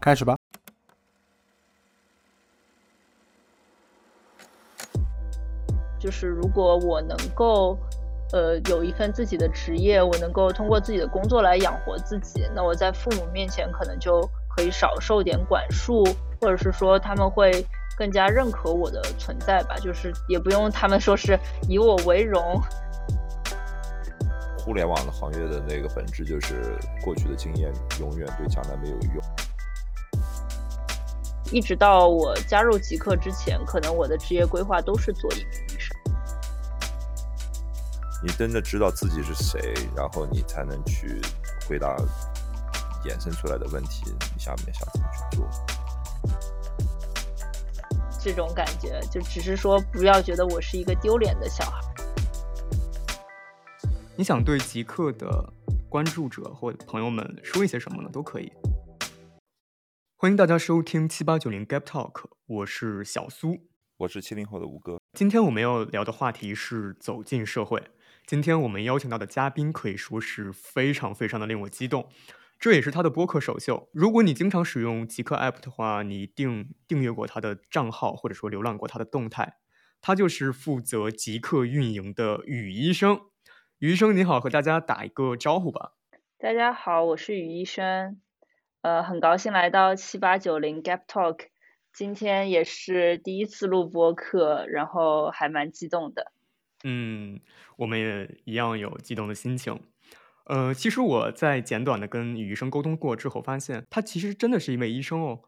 开始吧。就是如果我能够，呃，有一份自己的职业，我能够通过自己的工作来养活自己，那我在父母面前可能就可以少受点管束，或者是说他们会更加认可我的存在吧。就是也不用他们说是以我为荣。互联网的行业的那个本质就是过去的经验永远对将来没有用。一直到我加入极客之前，可能我的职业规划都是做一名医生。你真的知道自己是谁，然后你才能去回答衍生出来的问题。你下面想怎么去做？这种感觉，就只是说不要觉得我是一个丢脸的小孩。你想对极客的关注者或朋友们说一些什么呢？都可以。欢迎大家收听七八九零 Gap Talk，我是小苏，我是七零后的吴哥。今天我们要聊的话题是走进社会。今天我们邀请到的嘉宾可以说是非常非常的令我激动，这也是他的播客首秀。如果你经常使用极客 App 的话，你一定订阅过他的账号，或者说浏览过他的动态。他就是负责极客运营的雨医生。雨医生你好，和大家打一个招呼吧。大家好，我是雨医生，呃，很高兴来到七八九零 Gap Talk，今天也是第一次录播课，然后还蛮激动的。嗯，我们也一样有激动的心情。呃，其实我在简短的跟雨医生沟通过之后，发现他其实真的是一位医生哦。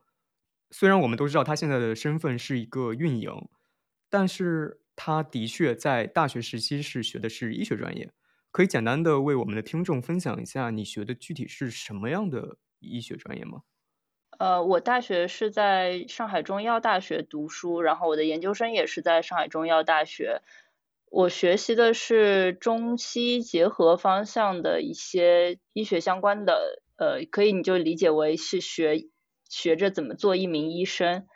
虽然我们都知道他现在的身份是一个运营，但是他的确在大学时期是学的是医学专业。可以简单的为我们的听众分享一下你学的具体是什么样的医学专业吗？呃，我大学是在上海中医药大学读书，然后我的研究生也是在上海中医药大学。我学习的是中西结合方向的一些医学相关的，呃，可以你就理解为是学学着怎么做一名医生。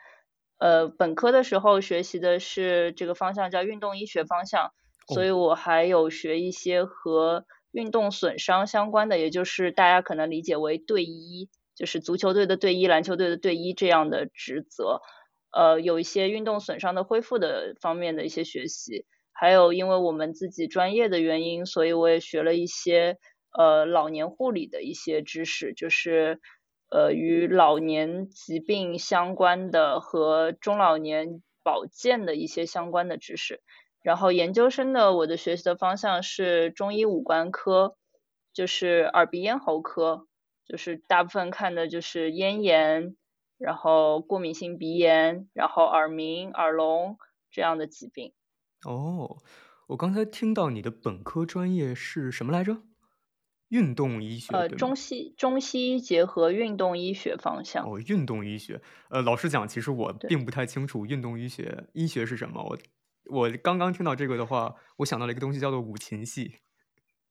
呃，本科的时候学习的是这个方向叫运动医学方向。所以我还有学一些和运动损伤相关的，也就是大家可能理解为队医，就是足球队的队医、篮球队的队医这样的职责。呃，有一些运动损伤的恢复的方面的一些学习，还有因为我们自己专业的原因，所以我也学了一些呃老年护理的一些知识，就是呃与老年疾病相关的和中老年保健的一些相关的知识。然后研究生的我的学习的方向是中医五官科，就是耳鼻咽喉科，就是大部分看的就是咽炎，然后过敏性鼻炎，然后耳鸣、耳聋这样的疾病。哦，我刚才听到你的本科专业是什么来着？运动医学。呃，中西中西医结合运动医学方向。哦，运动医学。呃，老实讲，其实我并不太清楚运动医学医学是什么。我。我刚刚听到这个的话，我想到了一个东西，叫做五禽戏。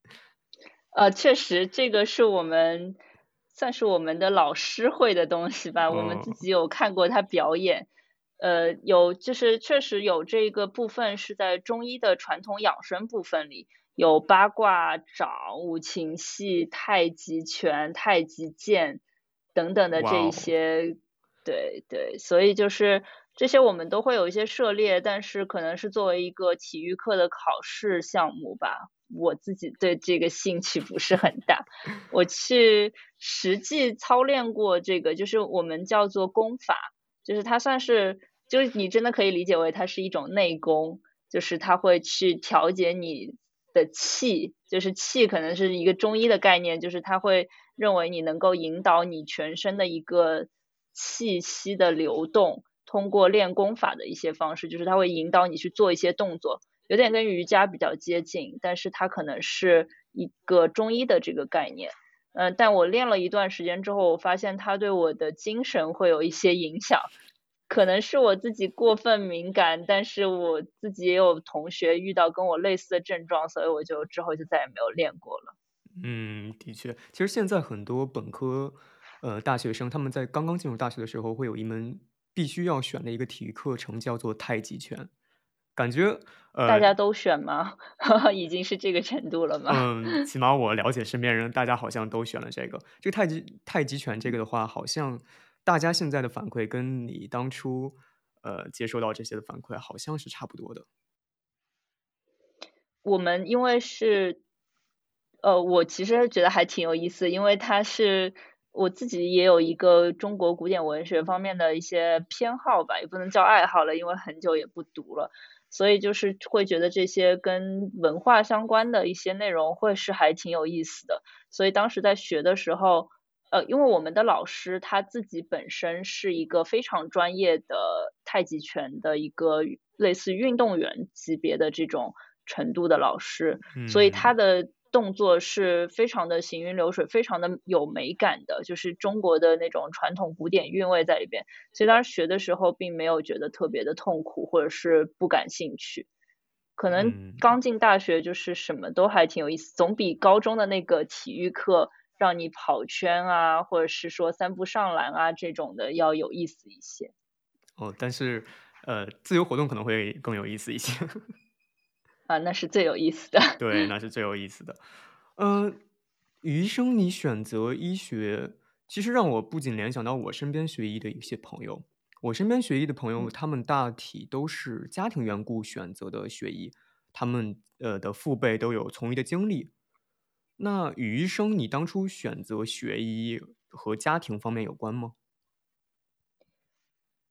呃，确实，这个是我们算是我们的老师会的东西吧。我们自己有看过他表演，呃，有就是确实有这个部分是在中医的传统养生部分里，有八卦掌、五禽戏、太极拳、太极剑等等的这一些。对对，所以就是。这些我们都会有一些涉猎，但是可能是作为一个体育课的考试项目吧。我自己对这个兴趣不是很大。我去实际操练过这个，就是我们叫做功法，就是它算是，就是你真的可以理解为它是一种内功，就是它会去调节你的气，就是气可能是一个中医的概念，就是它会认为你能够引导你全身的一个气息的流动。通过练功法的一些方式，就是它会引导你去做一些动作，有点跟瑜伽比较接近，但是它可能是一个中医的这个概念。嗯，但我练了一段时间之后，我发现它对我的精神会有一些影响，可能是我自己过分敏感，但是我自己也有同学遇到跟我类似的症状，所以我就之后就再也没有练过了。嗯，的确，其实现在很多本科呃大学生他们在刚刚进入大学的时候会有一门。必须要选的一个体育课程叫做太极拳，感觉呃大家都选吗？已经是这个程度了吗？嗯，起码我了解身边人，大家好像都选了这个。这个太极太极拳这个的话，好像大家现在的反馈跟你当初呃接收到这些的反馈好像是差不多的。我们因为是，呃，我其实觉得还挺有意思，因为它是我自己也有一个中国古典文学方面的一些偏好吧，也不能叫爱好了，因为很久也不读了，所以就是会觉得这些跟文化相关的一些内容会是还挺有意思的。所以当时在学的时候，呃，因为我们的老师他自己本身是一个非常专业的太极拳的一个类似运动员级别的这种。程度的老师，所以他的动作是非常的行云流水，非常的有美感的，就是中国的那种传统古典韵味在里边。所以当时学的时候，并没有觉得特别的痛苦，或者是不感兴趣。可能刚进大学，就是什么都还挺有意思，总比高中的那个体育课让你跑圈啊，或者是说三步上篮啊这种的要有意思一些。哦，但是呃，自由活动可能会更有意思一些。啊，那是最有意思的。对，那是最有意思的。嗯，余生，你选择医学，其实让我不仅联想到我身边学医的一些朋友。我身边学医的朋友，他们大体都是家庭缘故选择的学医，他们呃的父辈都有从医的经历。那余医生，你当初选择学医和家庭方面有关吗？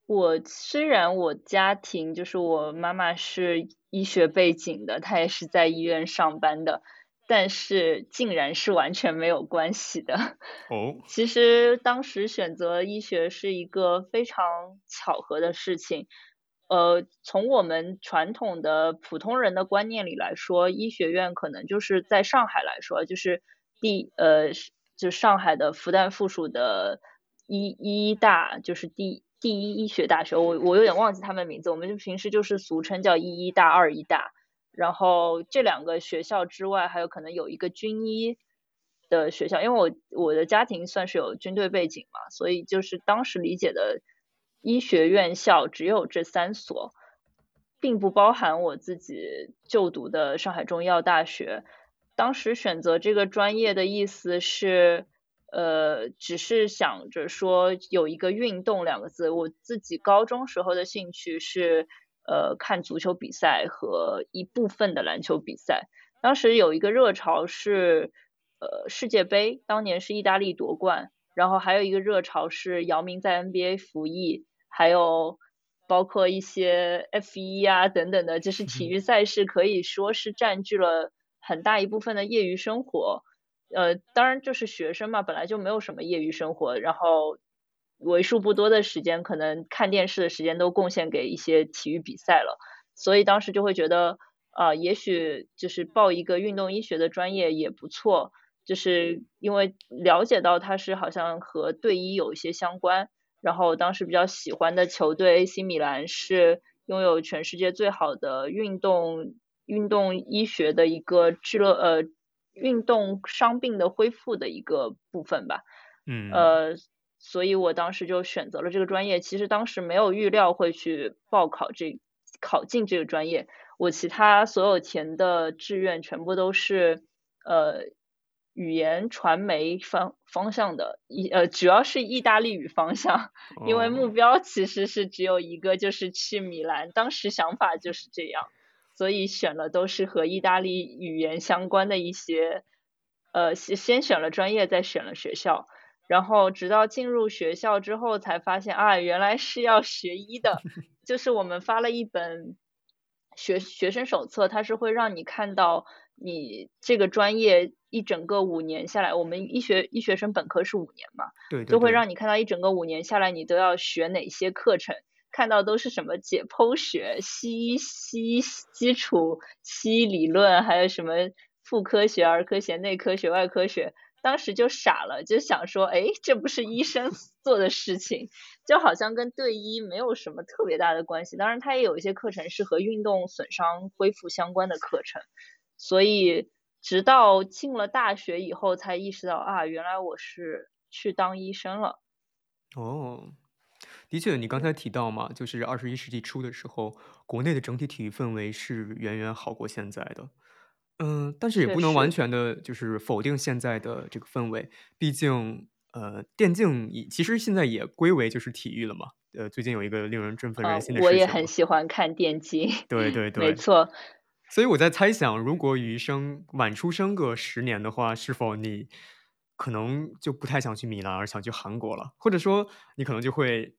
我虽然我家庭就是我妈妈是医学背景的，她也是在医院上班的，但是竟然是完全没有关系的。哦，其实当时选择医学是一个非常巧合的事情。呃，从我们传统的普通人的观念里来说，医学院可能就是在上海来说，就是第呃，就上海的复旦附属的医医大，就是第。第一医学大学，我我有点忘记他们名字，我们就平时就是俗称叫一医大、二医大。然后这两个学校之外，还有可能有一个军医的学校，因为我我的家庭算是有军队背景嘛，所以就是当时理解的医学院校只有这三所，并不包含我自己就读的上海中医药大学。当时选择这个专业的意思是。呃，只是想着说有一个运动两个字。我自己高中时候的兴趣是呃看足球比赛和一部分的篮球比赛。当时有一个热潮是呃世界杯，当年是意大利夺冠，然后还有一个热潮是姚明在 NBA 服役，还有包括一些 F 一啊等等的，就是体育赛事可以说是占据了很大一部分的业余生活。呃，当然就是学生嘛，本来就没有什么业余生活，然后为数不多的时间，可能看电视的时间都贡献给一些体育比赛了，所以当时就会觉得，啊，也许就是报一个运动医学的专业也不错，就是因为了解到它是好像和队医有一些相关，然后当时比较喜欢的球队 AC 米兰是拥有全世界最好的运动运动医学的一个俱乐呃。运动伤病的恢复的一个部分吧，嗯，呃，所以我当时就选择了这个专业。其实当时没有预料会去报考这考进这个专业，我其他所有填的志愿全部都是呃语言传媒方方向的，意呃主要是意大利语方向，因为目标其实是只有一个，就是去米兰。当时想法就是这样。所以选了都是和意大利语言相关的一些，呃，先先选了专业，再选了学校，然后直到进入学校之后才发现啊，原来是要学医的。就是我们发了一本学学生手册，它是会让你看到你这个专业一整个五年下来，我们医学医学生本科是五年嘛，对，就会让你看到一整个五年下来你都要学哪些课程。看到都是什么解剖学、西医、西医基础、西医理论，还有什么妇科学、儿科学、内科学、外科学，当时就傻了，就想说，哎，这不是医生 做的事情，就好像跟对医没有什么特别大的关系。当然，它也有一些课程是和运动损伤恢复相关的课程，所以直到进了大学以后，才意识到啊，原来我是去当医生了。哦。的确，你刚才提到嘛，就是二十一世纪初的时候，国内的整体体育氛围是远远好过现在的。嗯，但是也不能完全的，就是否定现在的这个氛围。毕竟，呃，电竞其实现在也归为就是体育了嘛。呃，最近有一个令人振奋人心的事情，我也很喜欢看电竞。对对对，没错。所以我在猜想，如果余生晚出生个十年的话，是否你可能就不太想去米兰，而想去韩国了？或者说，你可能就会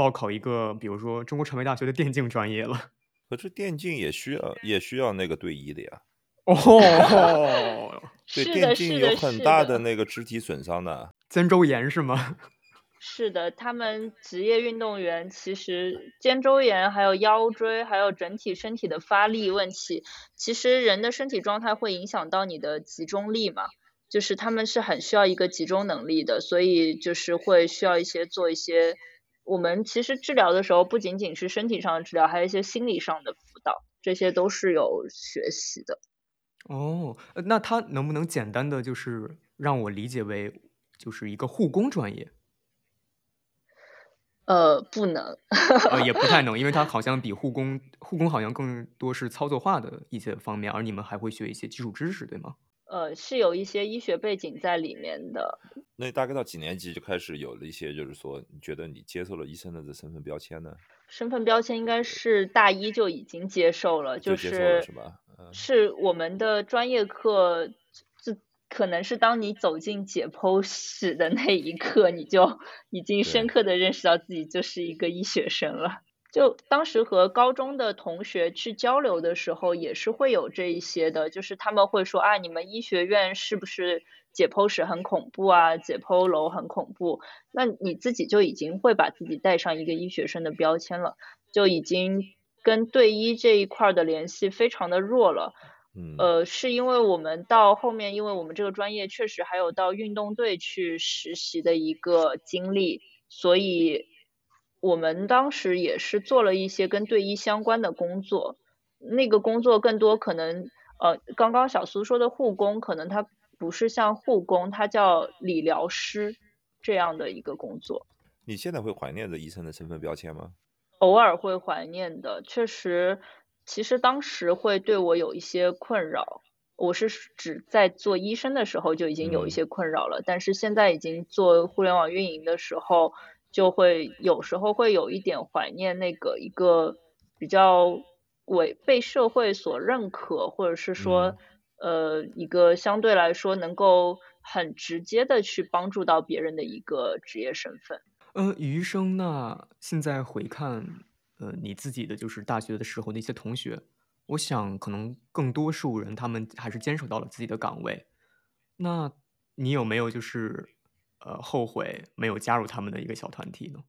报考一个，比如说中国传媒大学的电竞专业了？可是电竞也需要也需要那个对医的呀。哦，对，电竞有很大的那个肢体损伤的，肩周炎是吗？是的，他们职业运动员其实肩周炎、还有腰椎、还有整体身体的发力问题，其实人的身体状态会影响到你的集中力嘛，就是他们是很需要一个集中能力的，所以就是会需要一些做一些，我们其实治疗的时候不仅仅是身体上的治疗，还有一些心理上的辅导，这些都是有学习的。哦，那他能不能简单的就是让我理解为就是一个护工专业？呃，不能，呃，也不太能，因为它好像比护工，护工好像更多是操作化的一些方面，而你们还会学一些基础知识，对吗？呃，是有一些医学背景在里面的。那大概到几年级就开始有了一些，就是说，你觉得你接受了医生的这身份标签呢？身份标签应该是大一就已经接受了，就是是吧？是我们的专业课。可能是当你走进解剖室的那一刻，你就已经深刻的认识到自己就是一个医学生了。就当时和高中的同学去交流的时候，也是会有这一些的，就是他们会说啊，你们医学院是不是解剖室很恐怖啊？解剖楼很恐怖。那你自己就已经会把自己带上一个医学生的标签了，就已经跟对医这一块的联系非常的弱了。呃，是因为我们到后面，因为我们这个专业确实还有到运动队去实习的一个经历，所以我们当时也是做了一些跟队医相关的工作。那个工作更多可能，呃，刚刚小苏说的护工，可能他不是像护工，他叫理疗师这样的一个工作。你现在会怀念着医生的身份标签吗？偶尔会怀念的，确实。其实当时会对我有一些困扰，我是指在做医生的时候就已经有一些困扰了，但是现在已经做互联网运营的时候，就会有时候会有一点怀念那个一个比较为被社会所认可，或者是说呃一个相对来说能够很直接的去帮助到别人的一个职业身份。呃，余生那现在回看。呃，你自己的就是大学的时候那些同学，我想可能更多数人他们还是坚守到了自己的岗位。那你有没有就是呃后悔没有加入他们的一个小团体呢？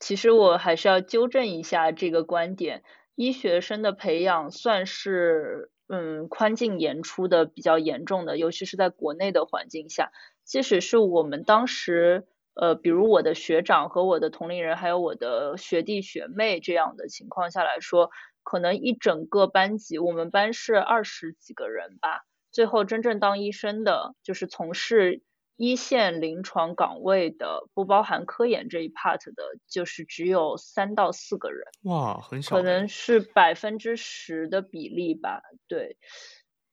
其实我还是要纠正一下这个观点，医学生的培养算是嗯宽进严出的比较严重的，尤其是在国内的环境下，即使是我们当时。呃，比如我的学长和我的同龄人，还有我的学弟学妹这样的情况下来说，可能一整个班级，我们班是二十几个人吧，最后真正当医生的，就是从事一线临床岗位的，不包含科研这一 part 的，就是只有三到四个人。哇，很少。可能是百分之十的比例吧，对。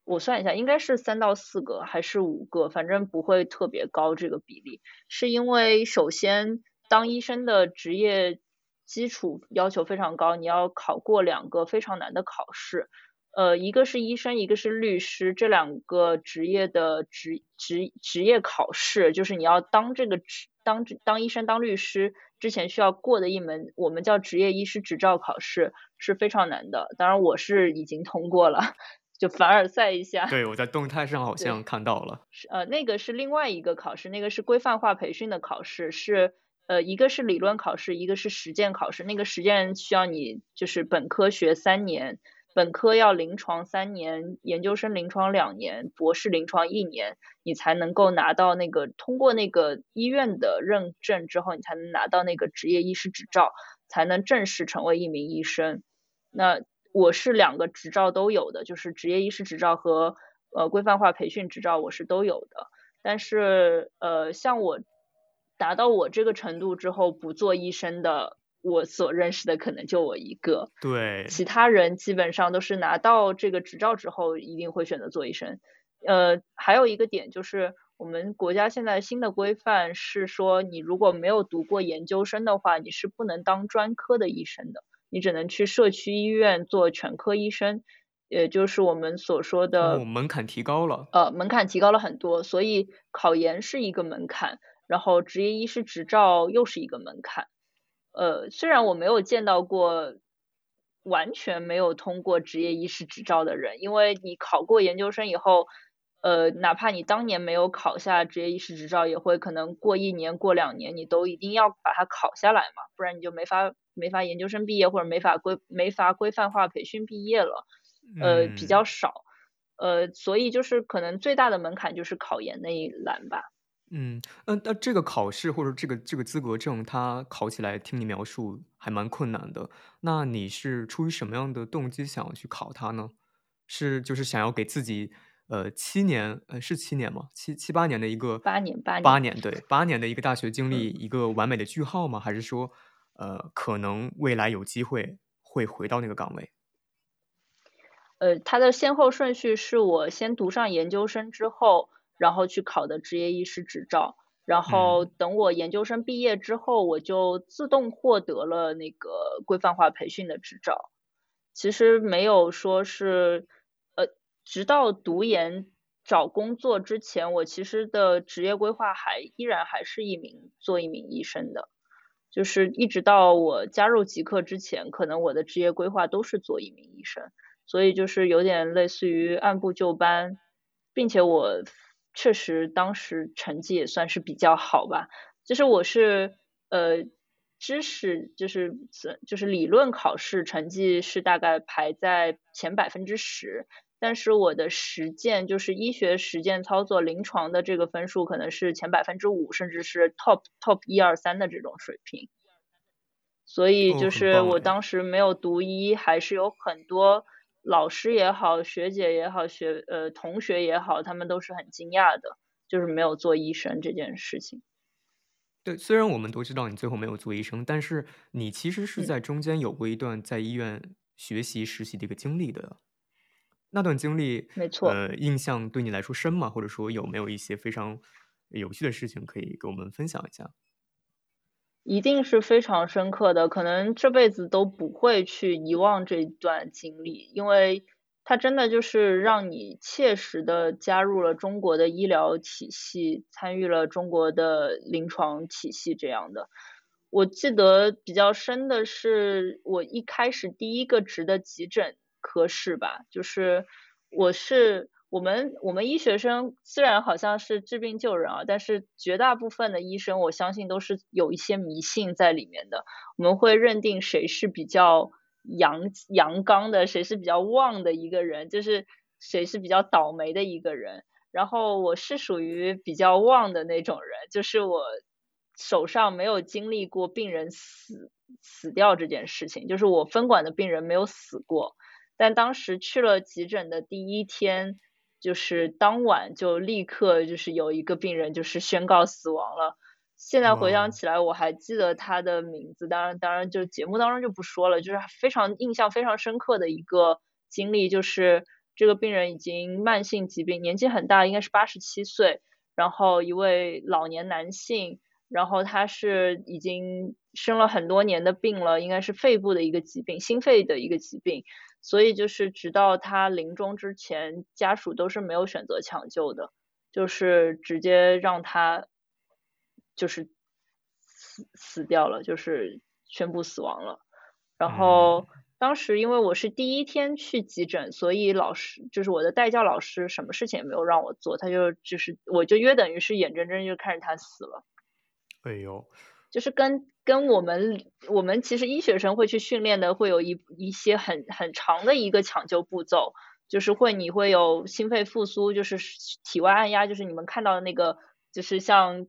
我算一下，应该是三到四个还是五个，反正不会特别高这个比例。是因为首先当医生的职业基础要求非常高，你要考过两个非常难的考试。呃，一个是医生，一个是律师，这两个职业的职职职业考试，就是你要当这个职当当医生、当律师之前需要过的一门，我们叫职业医师执照考试，是非常难的。当然我是已经通过了。就凡尔赛一下，对我在动态上好像看到了，是呃那个是另外一个考试，那个是规范化培训的考试，是呃一个是理论考试，一个是实践考试。那个实践需要你就是本科学三年，本科要临床三年，研究生临床两年，博士临床一年，你才能够拿到那个通过那个医院的认证之后，你才能拿到那个执业医师执照，才能正式成为一名医生。那我是两个执照都有的，就是执业医师执照和呃规范化培训执照，我是都有的。但是呃，像我达到我这个程度之后不做医生的，我所认识的可能就我一个。对，其他人基本上都是拿到这个执照之后一定会选择做医生。呃，还有一个点就是。我们国家现在新的规范是说，你如果没有读过研究生的话，你是不能当专科的医生的，你只能去社区医院做全科医生，也就是我们所说的门槛提高了。呃，门槛提高了很多，所以考研是一个门槛，然后执业医师执照又是一个门槛。呃，虽然我没有见到过。完全没有通过职业医师执照的人，因为你考过研究生以后，呃，哪怕你当年没有考下职业医师执照，也会可能过一年、过两年，你都一定要把它考下来嘛，不然你就没法没法研究生毕业，或者没法规没法规范化培训毕业了，呃，比较少，呃，所以就是可能最大的门槛就是考研那一栏吧。嗯嗯，那这个考试或者这个这个资格证，它考起来听你描述还蛮困难的。那你是出于什么样的动机想要去考它呢？是就是想要给自己呃七年呃是七年吗？七七八年的一个八年八年八年对八年的一个大学经历一个完美的句号吗？还是说呃可能未来有机会会回到那个岗位？呃，它的先后顺序是我先读上研究生之后。然后去考的职业医师执照，然后等我研究生毕业之后，我就自动获得了那个规范化培训的执照。其实没有说是，呃，直到读研找工作之前，我其实的职业规划还依然还是一名做一名医生的，就是一直到我加入极客之前，可能我的职业规划都是做一名医生，所以就是有点类似于按部就班，并且我。确实，当时成绩也算是比较好吧。就是我是呃，知识就是就是理论考试成绩是大概排在前百分之十，但是我的实践就是医学实践操作临床的这个分数可能是前百分之五，甚至是 top top 一二三的这种水平。所以就是我当时没有读医，还是有很多。老师也好，学姐也好，学呃同学也好，他们都是很惊讶的，就是没有做医生这件事情。对，虽然我们都知道你最后没有做医生，但是你其实是在中间有过一段在医院学习实习的一个经历的。那段经历，没错，呃，印象对你来说深吗？或者说有没有一些非常有趣的事情可以给我们分享一下？一定是非常深刻的，可能这辈子都不会去遗忘这段经历，因为它真的就是让你切实的加入了中国的医疗体系，参与了中国的临床体系这样的。我记得比较深的是我一开始第一个值的急诊科室吧，就是我是。我们我们医学生虽然好像是治病救人啊，但是绝大部分的医生，我相信都是有一些迷信在里面的。我们会认定谁是比较阳阳刚的，谁是比较旺的一个人，就是谁是比较倒霉的一个人。然后我是属于比较旺的那种人，就是我手上没有经历过病人死死掉这件事情，就是我分管的病人没有死过。但当时去了急诊的第一天。就是当晚就立刻就是有一个病人就是宣告死亡了。现在回想起来，我还记得他的名字，当然当然就节目当中就不说了。就是非常印象非常深刻的一个经历，就是这个病人已经慢性疾病，年纪很大，应该是八十七岁，然后一位老年男性，然后他是已经生了很多年的病了，应该是肺部的一个疾病，心肺的一个疾病。所以就是直到他临终之前，家属都是没有选择抢救的，就是直接让他就是死死掉了，就是宣布死亡了。然后当时因为我是第一天去急诊，所以老师就是我的代教老师，什么事情也没有让我做，他就就是我就约等于是眼睁睁就看着他死了。哎呦。就是跟跟我们我们其实医学生会去训练的，会有一一些很很长的一个抢救步骤，就是会你会有心肺复苏，就是体外按压，就是你们看到的那个，就是像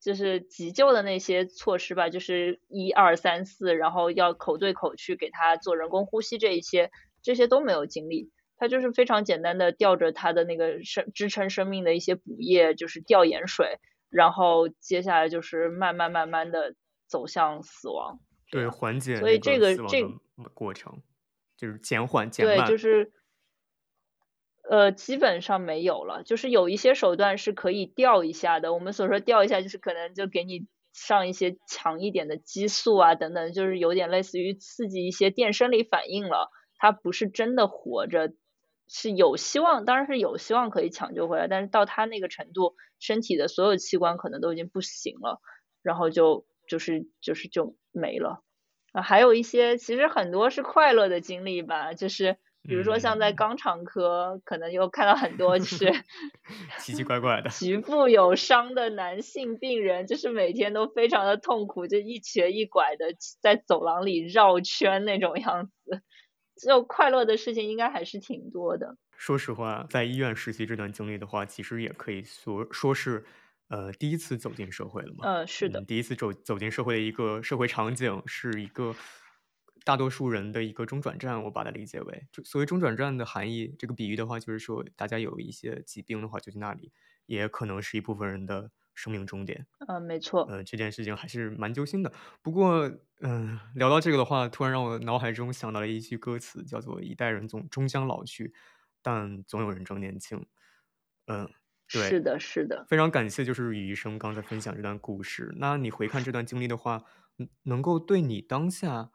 就是急救的那些措施吧，就是一二三四，然后要口对口去给他做人工呼吸这一些，这些都没有经历，他就是非常简单的吊着他的那个生支撑生命的一些补液，就是吊盐水。然后接下来就是慢慢慢慢的走向死亡，对缓解，所以这个这过程就是减缓减慢，对，就是呃，基本上没有了，就是有一些手段是可以吊一下的。我们所说吊一下，就是可能就给你上一些强一点的激素啊，等等，就是有点类似于刺激一些电生理反应了。它不是真的活着，是有希望，当然是有希望可以抢救回来，但是到他那个程度，身体的所有器官可能都已经不行了，然后就就是就是就没了。啊，还有一些其实很多是快乐的经历吧，就是。比如说像在肛肠科，可能又看到很多就是 奇奇怪怪的局部有伤的男性病人，就是每天都非常的痛苦，就一瘸一拐的在走廊里绕圈那种样子。就快乐的事情应该还是挺多的。说实话，在医院实习这段经历的话，其实也可以说说是呃第一次走进社会了嘛。呃，是的，第一次走走进社会的一个社会场景，是一个。大多数人的一个中转站，我把它理解为，就所谓中转站的含义，这个比喻的话，就是说大家有一些疾病的话，就去那里，也可能是一部分人的生命终点。嗯，没错。呃，这件事情还是蛮揪心的。不过，嗯，聊到这个的话，突然让我脑海中想到了一句歌词，叫做“一代人总终将老去，但总有人正年轻”。嗯，对，是的，是的。非常感谢，就是雨医生刚才分享这段故事。那你回看这段经历的话，能够对你当下。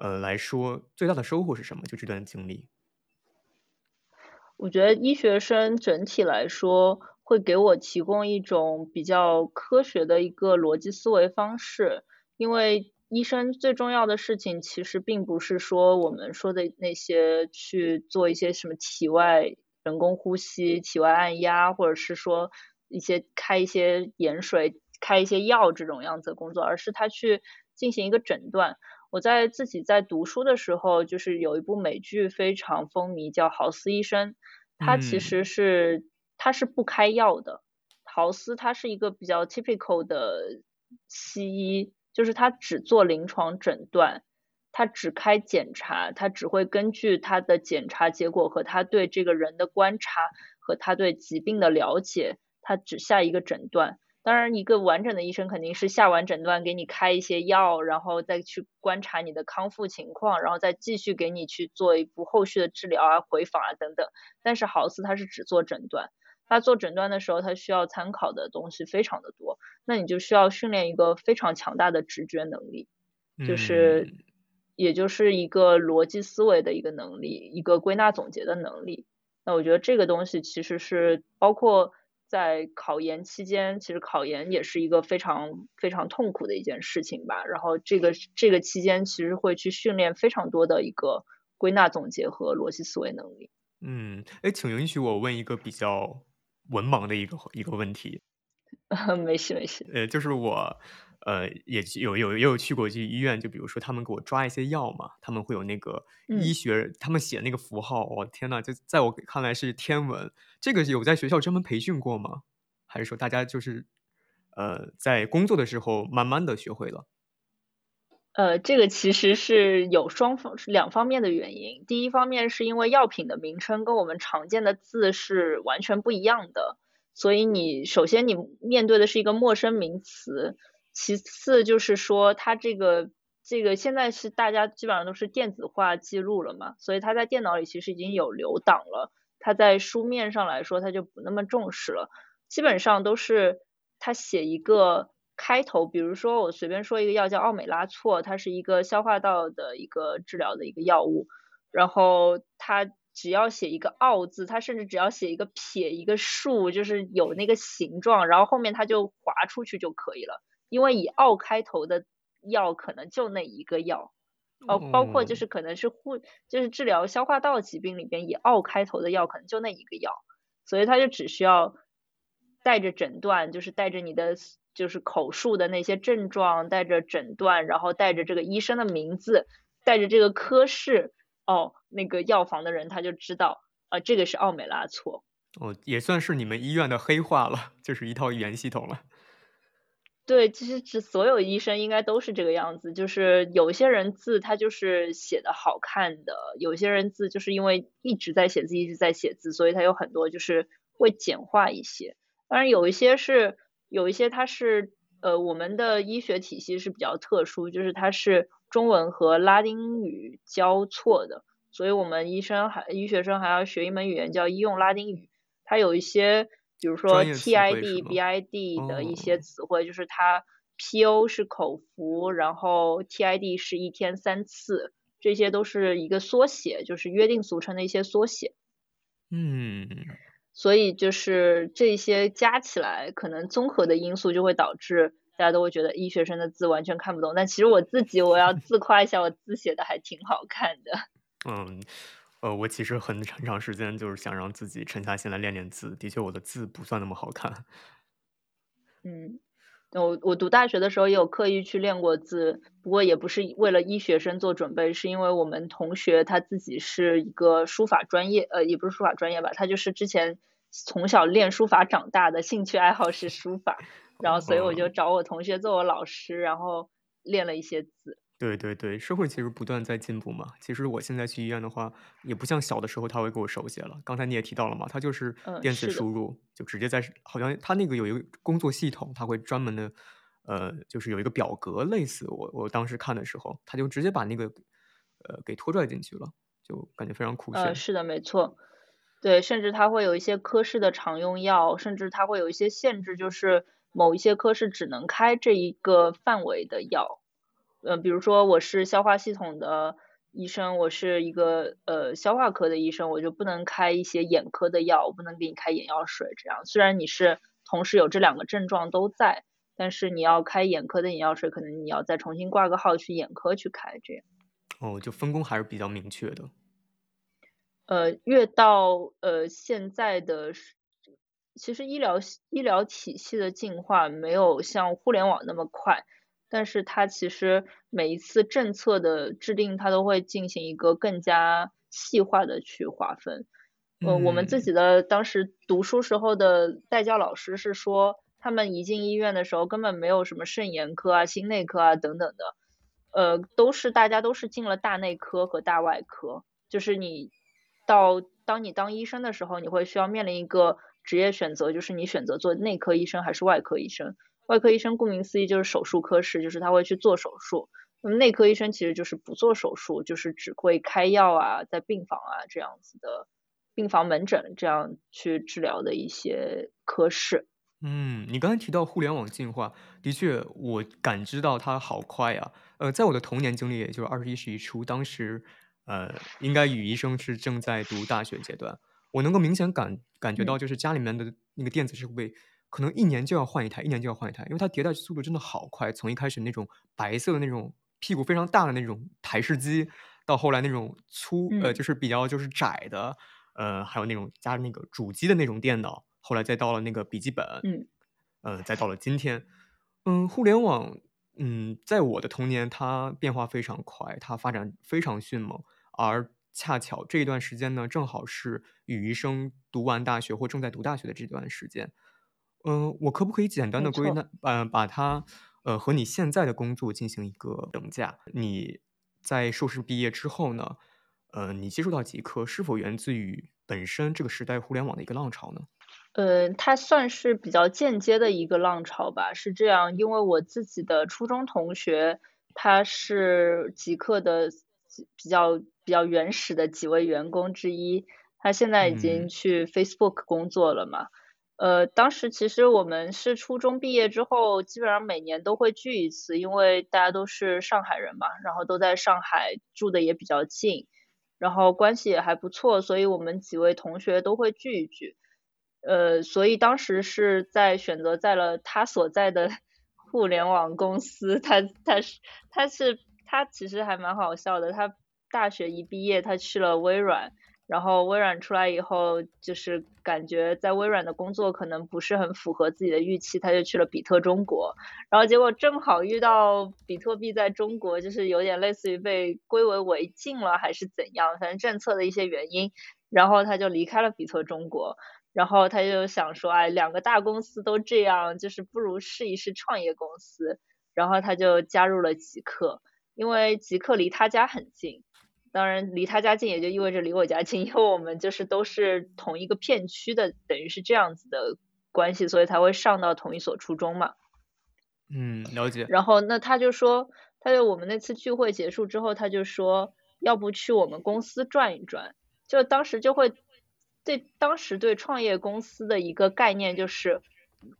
呃，来说最大的收获是什么？就这段经历，我觉得医学生整体来说会给我提供一种比较科学的一个逻辑思维方式。因为医生最重要的事情其实并不是说我们说的那些去做一些什么体外人工呼吸、体外按压，或者是说一些开一些盐水、开一些药这种样子的工作，而是他去进行一个诊断。我在自己在读书的时候，就是有一部美剧非常风靡，叫《豪斯医生》。他其实是他是不开药的。豪斯他是一个比较 typical 的西医，就是他只做临床诊断，他只开检查，他只会根据他的检查结果和他对这个人的观察和他对疾病的了解，他只下一个诊断。当然，一个完整的医生肯定是下完诊断，给你开一些药，然后再去观察你的康复情况，然后再继续给你去做一步后续的治疗啊、回访啊等等。但是豪斯他是只做诊断，他做诊断的时候，他需要参考的东西非常的多，那你就需要训练一个非常强大的直觉能力，就是，也就是一个逻辑思维的一个能力，一个归纳总结的能力。那我觉得这个东西其实是包括。在考研期间，其实考研也是一个非常非常痛苦的一件事情吧。然后这个这个期间，其实会去训练非常多的一个归纳总结和逻辑思维能力。嗯，哎，请允许我问一个比较文盲的一个一个问题。没事没事。呃，就是我。呃，也有有也有去过去医院，就比如说他们给我抓一些药嘛，他们会有那个医学，他们写那个符号，我天呐，就在我看来是天文。这个有在学校专门培训过吗？还是说大家就是呃在工作的时候慢慢的学会了？呃，这个其实是有双方两方面的原因。第一方面是因为药品的名称跟我们常见的字是完全不一样的，所以你首先你面对的是一个陌生名词。其次就是说，它这个这个现在是大家基本上都是电子化记录了嘛，所以它在电脑里其实已经有留档了。它在书面上来说，它就不那么重视了。基本上都是它写一个开头，比如说我随便说一个药叫奥美拉唑，它是一个消化道的一个治疗的一个药物。然后它只要写一个奥字，它甚至只要写一个撇一个竖，就是有那个形状，然后后面它就划出去就可以了。因为以奥开头的药可能就那一个药，哦，包括就是可能是护，就是治疗消化道疾病里边以奥开头的药可能就那一个药，所以他就只需要带着诊断，就是带着你的就是口述的那些症状，带着诊断，然后带着这个医生的名字，带着这个科室，哦，那个药房的人他就知道，啊，这个是奥美拉唑。哦，也算是你们医院的黑话了，就是一套语言系统了。对，其实这所有医生应该都是这个样子，就是有些人字他就是写的好看的，有些人字就是因为一直在写字，一直在写字，所以他有很多就是会简化一些。当然有一些是有一些它是呃我们的医学体系是比较特殊，就是它是中文和拉丁语交错的，所以我们医生还医学生还要学一门语言叫医用拉丁语，它有一些比如说 TID、BID 的一些词汇，就是它 PO 是口服，然后 TID 是一天三次，这些都是一个缩写，就是约定俗成的一些缩写。嗯。所以就是这些加起来，可能综合的因素就会导致大家都会觉得医学生的字完全看不懂。但其实我自己，我要 自夸一下，我字写的还挺好看的。嗯，呃，我其实很很长时间就是想让自己沉下心来练练字。的确，我的字不算那么好看。嗯。我我读大学的时候也有刻意去练过字，不过也不是为了医学生做准备，是因为我们同学他自己是一个书法专业，呃，也不是书法专业吧，他就是之前从小练书法长大的，兴趣爱好是书法，然后所以我就找我同学做我老师，然后练了一些字。对对对，社会其实不断在进步嘛。其实我现在去医院的话，也不像小的时候他会给我手写了。刚才你也提到了嘛，他就是电子输入，就直接在好像他那个有一个工作系统，他会专门的，呃，就是有一个表格类似。我我当时看的时候，他就直接把那个呃给拖拽进去了，就感觉非常酷炫。是的，没错。对，甚至它会有一些科室的常用药，甚至它会有一些限制，就是某一些科室只能开这一个范围的药。呃，比如说我是消化系统的医生，我是一个呃消化科的医生，我就不能开一些眼科的药，我不能给你开眼药水这样。虽然你是同时有这两个症状都在，但是你要开眼科的眼药水，可能你要再重新挂个号去眼科去开这样。哦，就分工还是比较明确的。呃，越到呃现在的，其实医疗医疗体系的进化没有像互联网那么快。但是它其实每一次政策的制定，它都会进行一个更加细化的去划分。呃，我们自己的当时读书时候的代教老师是说，他们一进医院的时候，根本没有什么肾炎科啊、心内科啊等等的，呃，都是大家都是进了大内科和大外科。就是你到当你当医生的时候，你会需要面临一个职业选择，就是你选择做内科医生还是外科医生。外科医生顾名思义就是手术科室，就是他会去做手术。那么内科医生其实就是不做手术，就是只会开药啊，在病房啊这样子的病房门诊这样去治疗的一些科室。嗯，你刚才提到互联网进化，的确我感知到它好快啊。呃，在我的童年经历，也就是二十一世纪初，当时呃，应该与医生是正在读大学阶段，我能够明显感感觉到，就是家里面的那个电子设备。可能一年就要换一台，一年就要换一台，因为它迭代速度真的好快。从一开始那种白色的那种屁股非常大的那种台式机，到后来那种粗呃就是比较就是窄的，呃还有那种加那个主机的那种电脑，后来再到了那个笔记本，嗯，呃再到了今天，嗯，互联网，嗯，在我的童年它变化非常快，它发展非常迅猛，而恰巧这一段时间呢，正好是语医生读完大学或正在读大学的这段时间。嗯，我可不可以简单的归纳，嗯，把它，呃，和你现在的工作进行一个等价？你在硕士毕业之后呢，呃，你接触到极客是否源自于本身这个时代互联网的一个浪潮呢？呃，它算是比较间接的一个浪潮吧。是这样，因为我自己的初中同学，他是极客的比较比较原始的几位员工之一，他现在已经去 Facebook 工作了嘛。呃，当时其实我们是初中毕业之后，基本上每年都会聚一次，因为大家都是上海人嘛，然后都在上海住的也比较近，然后关系也还不错，所以我们几位同学都会聚一聚。呃，所以当时是在选择在了他所在的 互联网公司，他他是他是他其实还蛮好笑的，他大学一毕业他去了微软。然后微软出来以后，就是感觉在微软的工作可能不是很符合自己的预期，他就去了比特中国。然后结果正好遇到比特币在中国，就是有点类似于被归为违禁了还是怎样，反正政策的一些原因，然后他就离开了比特中国。然后他就想说，哎，两个大公司都这样，就是不如试一试创业公司。然后他就加入了极客，因为极客离他家很近。当然，离他家近也就意味着离我家近，因为我们就是都是同一个片区的，等于是这样子的关系，所以才会上到同一所初中嘛。嗯，了解。然后那他就说，他就我们那次聚会结束之后，他就说，要不去我们公司转一转？就当时就会对当时对创业公司的一个概念就是，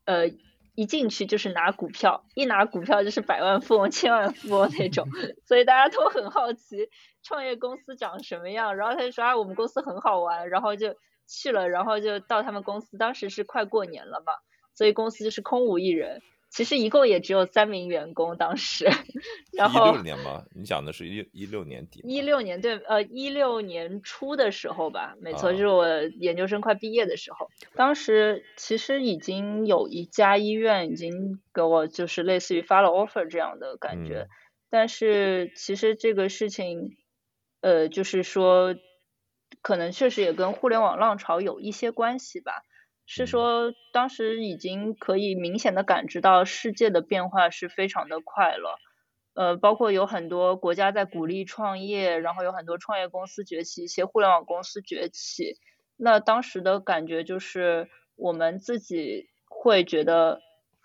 呃，一进去就是拿股票，一拿股票就是百万富翁、千万富翁那种，所以大家都很好奇创业公司长什么样。然后他就说啊，我们公司很好玩，然后就去了，然后就到他们公司，当时是快过年了嘛，所以公司就是空无一人。其实一共也只有三名员工，当时，然后一六年吗？你讲的是一一六年底？一六年对，呃，一六年初的时候吧，没错，就是我研究生快毕业的时候。当时其实已经有一家医院已经给我就是类似于发了 offer 这样的感觉，但是其实这个事情，呃，就是说，可能确实也跟互联网浪潮有一些关系吧。是说，当时已经可以明显的感知到世界的变化是非常的快了，呃，包括有很多国家在鼓励创业，然后有很多创业公司崛起，一些互联网公司崛起。那当时的感觉就是，我们自己会觉得，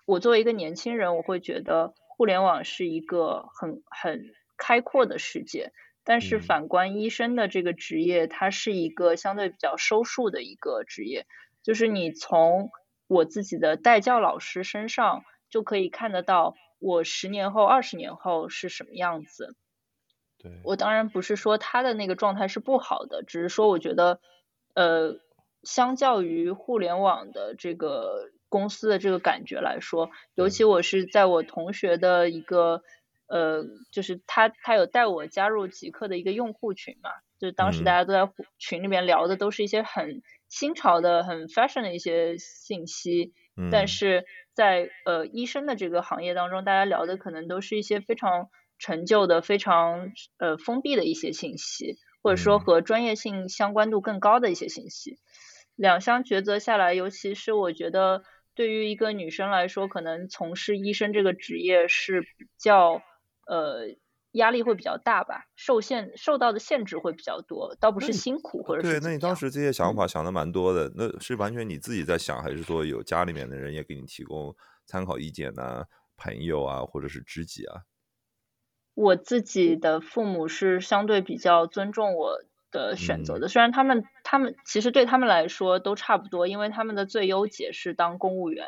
我作为一个年轻人，我会觉得互联网是一个很很开阔的世界。但是反观医生的这个职业，它是一个相对比较收束的一个职业。就是你从我自己的带教老师身上就可以看得到我十年后、二十年后是什么样子。对，我当然不是说他的那个状态是不好的，只是说我觉得，呃，相较于互联网的这个公司的这个感觉来说，尤其我是在我同学的一个，呃，就是他他有带我加入极客的一个用户群嘛，就是当时大家都在群里面聊的都是一些很。新潮的很 fashion 的一些信息，但是在呃医生的这个行业当中，大家聊的可能都是一些非常陈旧的、非常呃封闭的一些信息，或者说和专业性相关度更高的一些信息。两相抉择下来，尤其是我觉得对于一个女生来说，可能从事医生这个职业是比较呃。压力会比较大吧，受限受到的限制会比较多，倒不是辛苦或者对。那你当时这些想法想的蛮多的，那是完全你自己在想，还是说有家里面的人也给你提供参考意见呢？朋友啊，或者是知己啊？我自己的父母是相对比较尊重我的选择的，虽然他们他们其实对他们来说都差不多，因为他们的最优解是当公务员，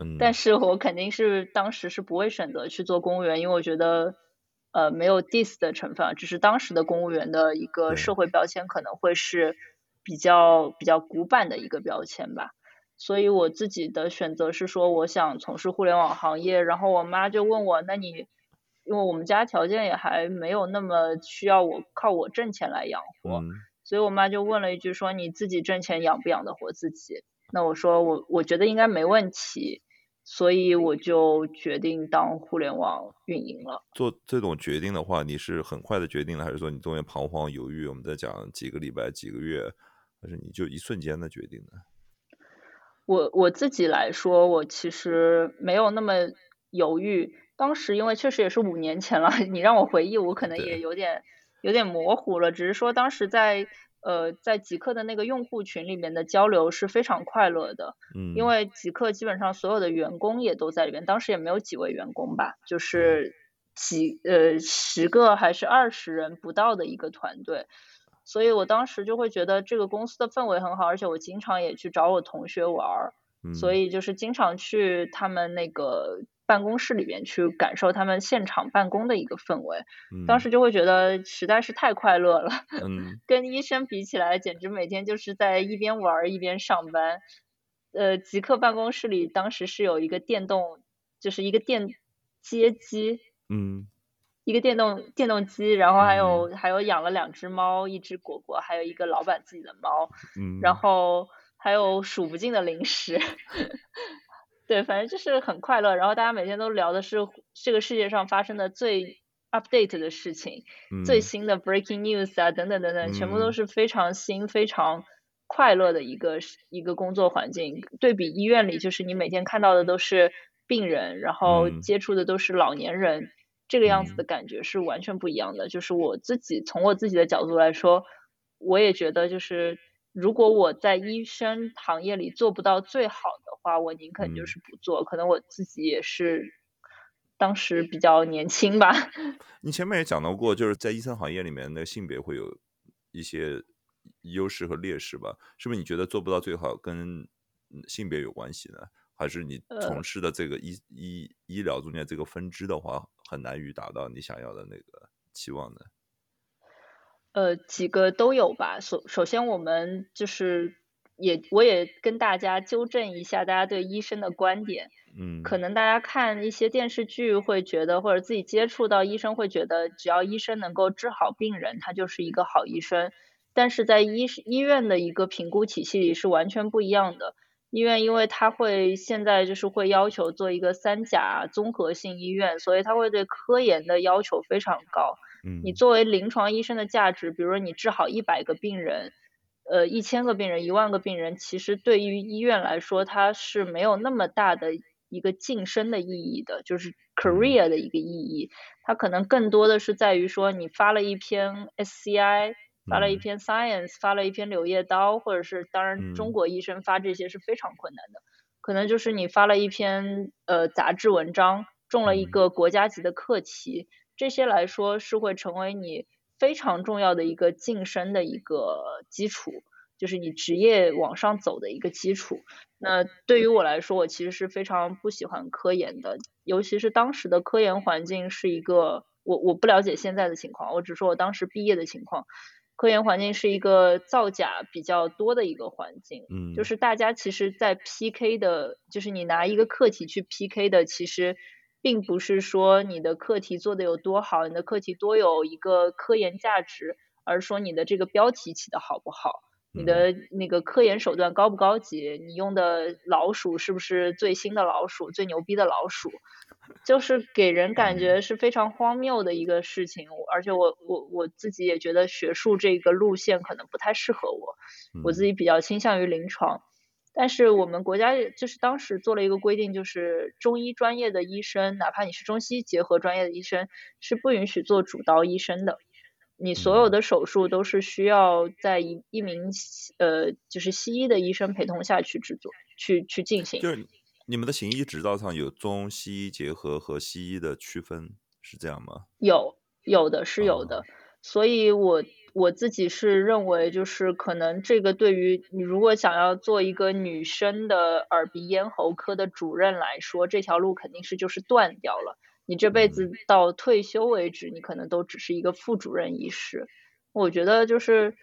嗯，但是我肯定是当时是不会选择去做公务员，因为我觉得。呃，没有 diss 的成分，只是当时的公务员的一个社会标签可能会是比较比较古板的一个标签吧。所以我自己的选择是说，我想从事互联网行业。然后我妈就问我，那你因为我们家条件也还没有那么需要我靠我挣钱来养活，所以我妈就问了一句说，你自己挣钱养不养得活自己？那我说我我觉得应该没问题。所以我就决定当互联网运营了。做这种决定的话，你是很快的决定了，还是说你中间彷徨犹豫？我们在讲几个礼拜、几个月，还是你就一瞬间的决定呢？我我自己来说，我其实没有那么犹豫。当时因为确实也是五年前了，你让我回忆，我可能也有点有点模糊了。只是说当时在。呃，在极客的那个用户群里面的交流是非常快乐的，嗯，因为极客基本上所有的员工也都在里面，当时也没有几位员工吧，就是几呃十个还是二十人不到的一个团队，所以我当时就会觉得这个公司的氛围很好，而且我经常也去找我同学玩，所以就是经常去他们那个。办公室里边去感受他们现场办公的一个氛围，当时就会觉得实在是太快乐了。跟医生比起来，简直每天就是在一边玩一边上班。呃，极客办公室里当时是有一个电动，就是一个电接机，嗯，一个电动电动机，然后还有还有养了两只猫，一只果果，还有一个老板自己的猫，嗯，然后还有数不尽的零食。对，反正就是很快乐，然后大家每天都聊的是这个世界上发生的最 update 的事情，最新的 breaking news 啊，等等等等，全部都是非常新、非常快乐的一个一个工作环境。对比医院里，就是你每天看到的都是病人，然后接触的都是老年人，这个样子的感觉是完全不一样的。就是我自己从我自己的角度来说，我也觉得就是。如果我在医生行业里做不到最好的话，我宁肯就是不做。可能我自己也是当时比较年轻吧。你前面也讲到过，就是在医生行业里面，那性别会有一些优势和劣势吧？是不是你觉得做不到最好跟性别有关系呢？还是你从事的这个医医医疗中间这个分支的话，很难于达到你想要的那个期望呢？呃，几个都有吧。首首先，我们就是也我也跟大家纠正一下大家对医生的观点。嗯，可能大家看一些电视剧会觉得，或者自己接触到医生会觉得，只要医生能够治好病人，他就是一个好医生。但是在医医院的一个评估体系里是完全不一样的。医院因为它会现在就是会要求做一个三甲综合性医院，所以它会对科研的要求非常高。嗯，你作为临床医生的价值，比如说你治好一百个病人，呃，一千个病人，一万个病人，其实对于医院来说，它是没有那么大的。一个晋升的意义的，就是 career 的一个意义，它可能更多的是在于说，你发了一篇 SCI，发了一篇 Science，发了一篇柳叶刀，或者是当然中国医生发这些是非常困难的，可能就是你发了一篇呃杂志文章，中了一个国家级的课题，这些来说是会成为你非常重要的一个晋升的一个基础。就是你职业往上走的一个基础。那对于我来说，我其实是非常不喜欢科研的，尤其是当时的科研环境是一个，我我不了解现在的情况，我只说我当时毕业的情况。科研环境是一个造假比较多的一个环境，嗯，就是大家其实，在 PK 的，就是你拿一个课题去 PK 的，其实并不是说你的课题做的有多好，你的课题多有一个科研价值，而说你的这个标题起的好不好。你的那个科研手段高不高级？你用的老鼠是不是最新的老鼠、最牛逼的老鼠？就是给人感觉是非常荒谬的一个事情。而且我我我自己也觉得学术这个路线可能不太适合我，我自己比较倾向于临床。但是我们国家就是当时做了一个规定，就是中医专业的医生，哪怕你是中西结合专业的医生，是不允许做主刀医生的。你所有的手术都是需要在一一名呃，就是西医的医生陪同下去制作，去去进行。就是你们的行医执照上有中西医结合和西医的区分，是这样吗？有，有的是有的。所以我我自己是认为，就是可能这个对于你如果想要做一个女生的耳鼻咽喉科的主任来说，这条路肯定是就是断掉了。你这辈子到退休为止，你可能都只是一个副主任医师。我觉得就是，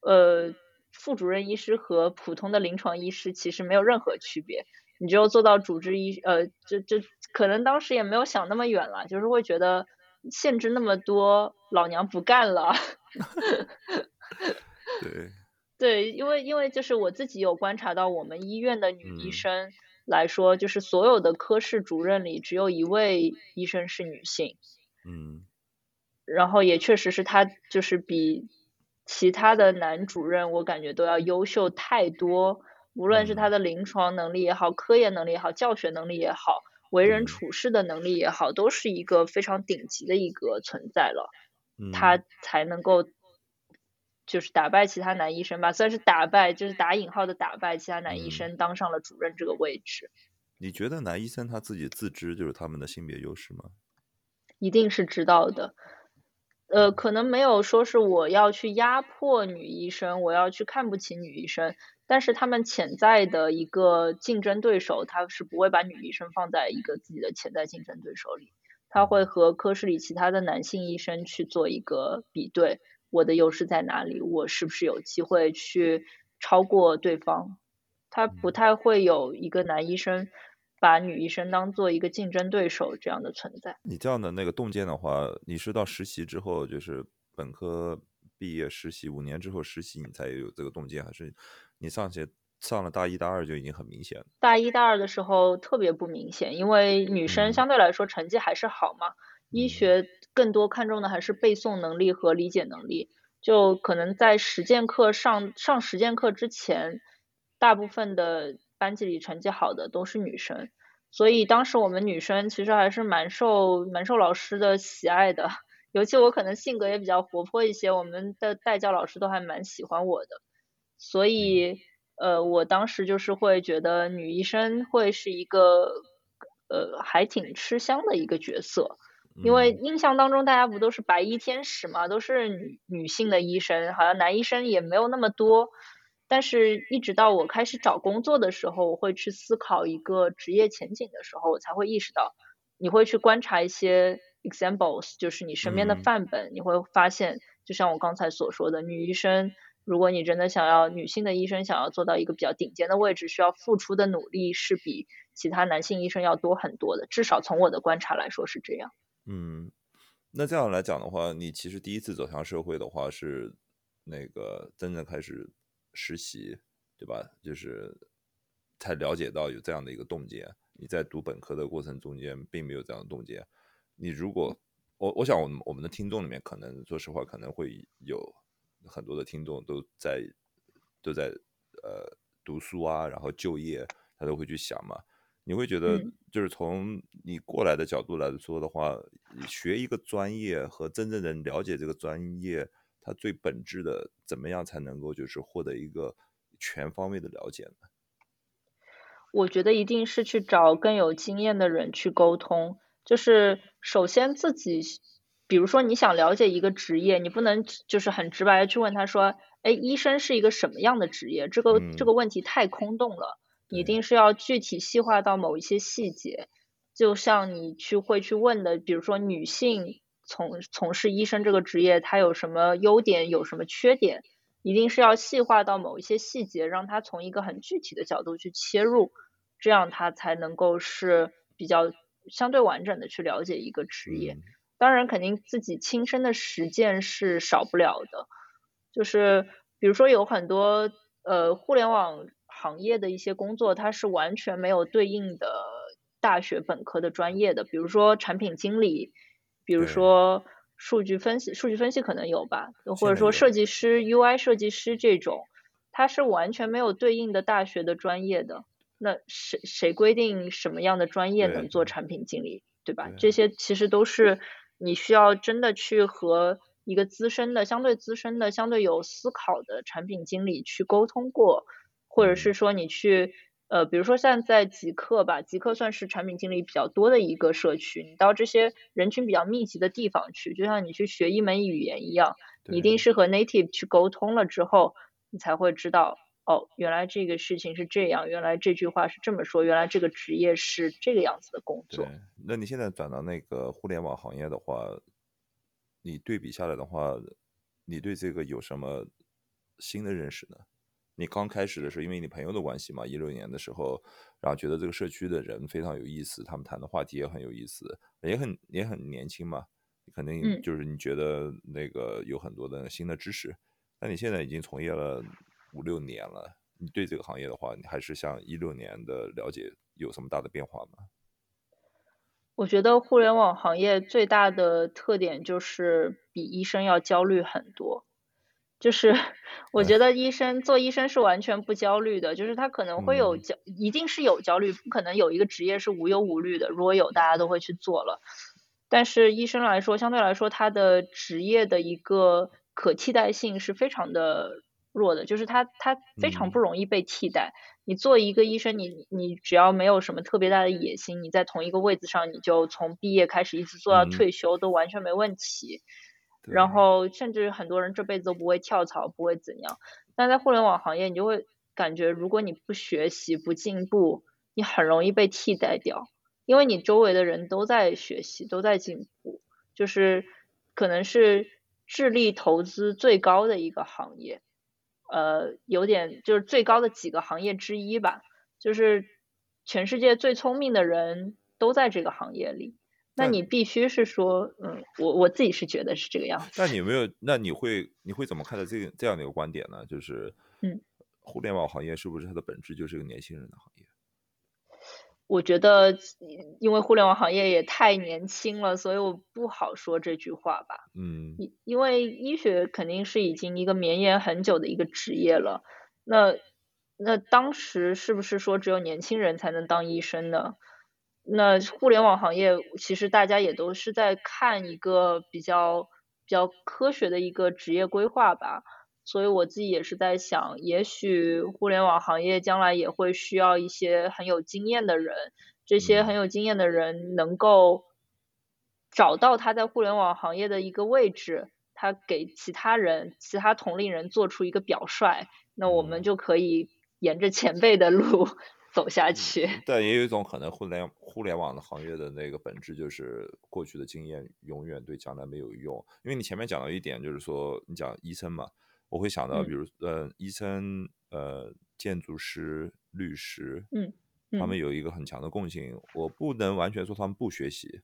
呃，副主任医师和普通的临床医师其实没有任何区别。你只有做到主治医，呃，这这可能当时也没有想那么远了，就是会觉得限制那么多，老娘不干了。对。对，因为因为就是我自己有观察到，我们医院的女医生。来说，就是所有的科室主任里，只有一位医生是女性。嗯。然后也确实是她，就是比其他的男主任，我感觉都要优秀太多。无论是他的临床能力也好，科研能力也好，教学能力也好，为人处事的能力也好，都是一个非常顶级的一个存在了。嗯。他才能够。就是打败其他男医生吧，算是打败，就是打引号的打败其他男医生，当上了主任这个位置。你觉得男医生他自己自知就是他们的性别优势吗？一定是知道的，呃，可能没有说是我要去压迫女医生，我要去看不起女医生，但是他们潜在的一个竞争对手，他是不会把女医生放在一个自己的潜在竞争对手里，他会和科室里其他的男性医生去做一个比对。我的优势在哪里？我是不是有机会去超过对方？他不太会有一个男医生把女医生当做一个竞争对手这样的存在。你这样的那个洞见的话，你是到实习之后，就是本科毕业实习五年之后实习，你才有这个洞见，还是你上学上了大一、大二就已经很明显了？大一、大二的时候特别不明显，因为女生相对来说成绩还是好嘛。医学更多看重的还是背诵能力和理解能力，就可能在实践课上上实践课之前，大部分的班级里成绩好的都是女生，所以当时我们女生其实还是蛮受蛮受老师的喜爱的，尤其我可能性格也比较活泼一些，我们的代教老师都还蛮喜欢我的，所以呃我当时就是会觉得女医生会是一个。呃还挺吃香的一个角色。因为印象当中大家不都是白衣天使嘛，都是女女性的医生，好像男医生也没有那么多。但是，一直到我开始找工作的时候，我会去思考一个职业前景的时候，我才会意识到，你会去观察一些 examples，就是你身边的范本，你会发现，就像我刚才所说的，女医生，如果你真的想要女性的医生想要做到一个比较顶尖的位置，需要付出的努力是比其他男性医生要多很多的，至少从我的观察来说是这样。嗯，那这样来讲的话，你其实第一次走向社会的话是那个真正开始。实习，对吧？就是才了解到有这样的一个冻结。你在读本科的过程中间，并没有这样的冻结。你如果我，我想，我我们的听众里面，可能说实话，可能会有很多的听众都在都在呃读书啊，然后就业，他都会去想嘛。你会觉得，就是从你过来的角度来说的话，学一个专业和真正的了解这个专业。它最本质的，怎么样才能够就是获得一个全方位的了解呢？我觉得一定是去找更有经验的人去沟通。就是首先自己，比如说你想了解一个职业，你不能就是很直白的去问他说：“哎，医生是一个什么样的职业？”这个这个问题太空洞了。你一定是要具体细化到某一些细节。就像你去会去问的，比如说女性。从从事医生这个职业，她有什么优点，有什么缺点，一定是要细化到某一些细节，让她从一个很具体的角度去切入，这样她才能够是比较相对完整的去了解一个职业。当然，肯定自己亲身的实践是少不了的。就是比如说有很多呃互联网行业的一些工作，它是完全没有对应的大学本科的专业的，比如说产品经理。比如说数据分析，数据分析可能有吧，或者说设计师、UI 设计师这种，它是完全没有对应的大学的专业的。那谁谁规定什么样的专业能做产品经理，对吧？这些其实都是你需要真的去和一个资深的、相对资深的、相对有思考的产品经理去沟通过，或者是说你去。呃，比如说现在极客吧，极客算是产品经理比较多的一个社区。你到这些人群比较密集的地方去，就像你去学一门语言一样，你一定是和 native 去沟通了之后，你才会知道，哦，原来这个事情是这样，原来这句话是这么说，原来这个职业是这个样子的工作。那你现在转到那个互联网行业的话，你对比下来的话，你对这个有什么新的认识呢？你刚开始的时候，因为你朋友的关系嘛，一六年的时候，然后觉得这个社区的人非常有意思，他们谈的话题也很有意思，也很也很年轻嘛，肯定就是你觉得那个有很多的新的知识。那你现在已经从业了五六年了，你对这个行业的话，你还是像一六年的了解有什么大的变化吗？我觉得互联网行业最大的特点就是比医生要焦虑很多。就是 我觉得医生做医生是完全不焦虑的，就是他可能会有焦，一定是有焦虑，不可能有一个职业是无忧无虑的。如果有，大家都会去做了。但是医生来说，相对来说，他的职业的一个可替代性是非常的弱的，就是他他非常不容易被替代。你做一个医生，你你只要没有什么特别大的野心，你在同一个位置上，你就从毕业开始一直做到退休都完全没问题。然后甚至很多人这辈子都不会跳槽，不会怎样。但在互联网行业，你就会感觉，如果你不学习、不进步，你很容易被替代掉，因为你周围的人都在学习、都在进步，就是可能是智力投资最高的一个行业，呃，有点就是最高的几个行业之一吧，就是全世界最聪明的人都在这个行业里。那你必须是说，嗯，我我自己是觉得是这个样子。那你有没有？那你会你会怎么看待这个这样的一个观点呢？就是，嗯，互联网行业是不是它的本质就是一个年轻人的行业？我觉得，因为互联网行业也太年轻了，所以我不好说这句话吧。嗯，因因为医学肯定是已经一个绵延很久的一个职业了。那那当时是不是说只有年轻人才能当医生呢？那互联网行业其实大家也都是在看一个比较比较科学的一个职业规划吧，所以我自己也是在想，也许互联网行业将来也会需要一些很有经验的人这些很有经验的人能够找到他在互联网行业的一个位置，他给其他人、其他同龄人做出一个表率，那我们就可以沿着前辈的路 走下去。但也有一种可能，互联互联网的行业的那个本质就是过去的经验永远对将来没有用，因为你前面讲到一点，就是说你讲医生嘛，我会想到，比如呃，医生、呃，建筑师、律师，嗯。他们有一个很强的共性，我不能完全说他们不学习，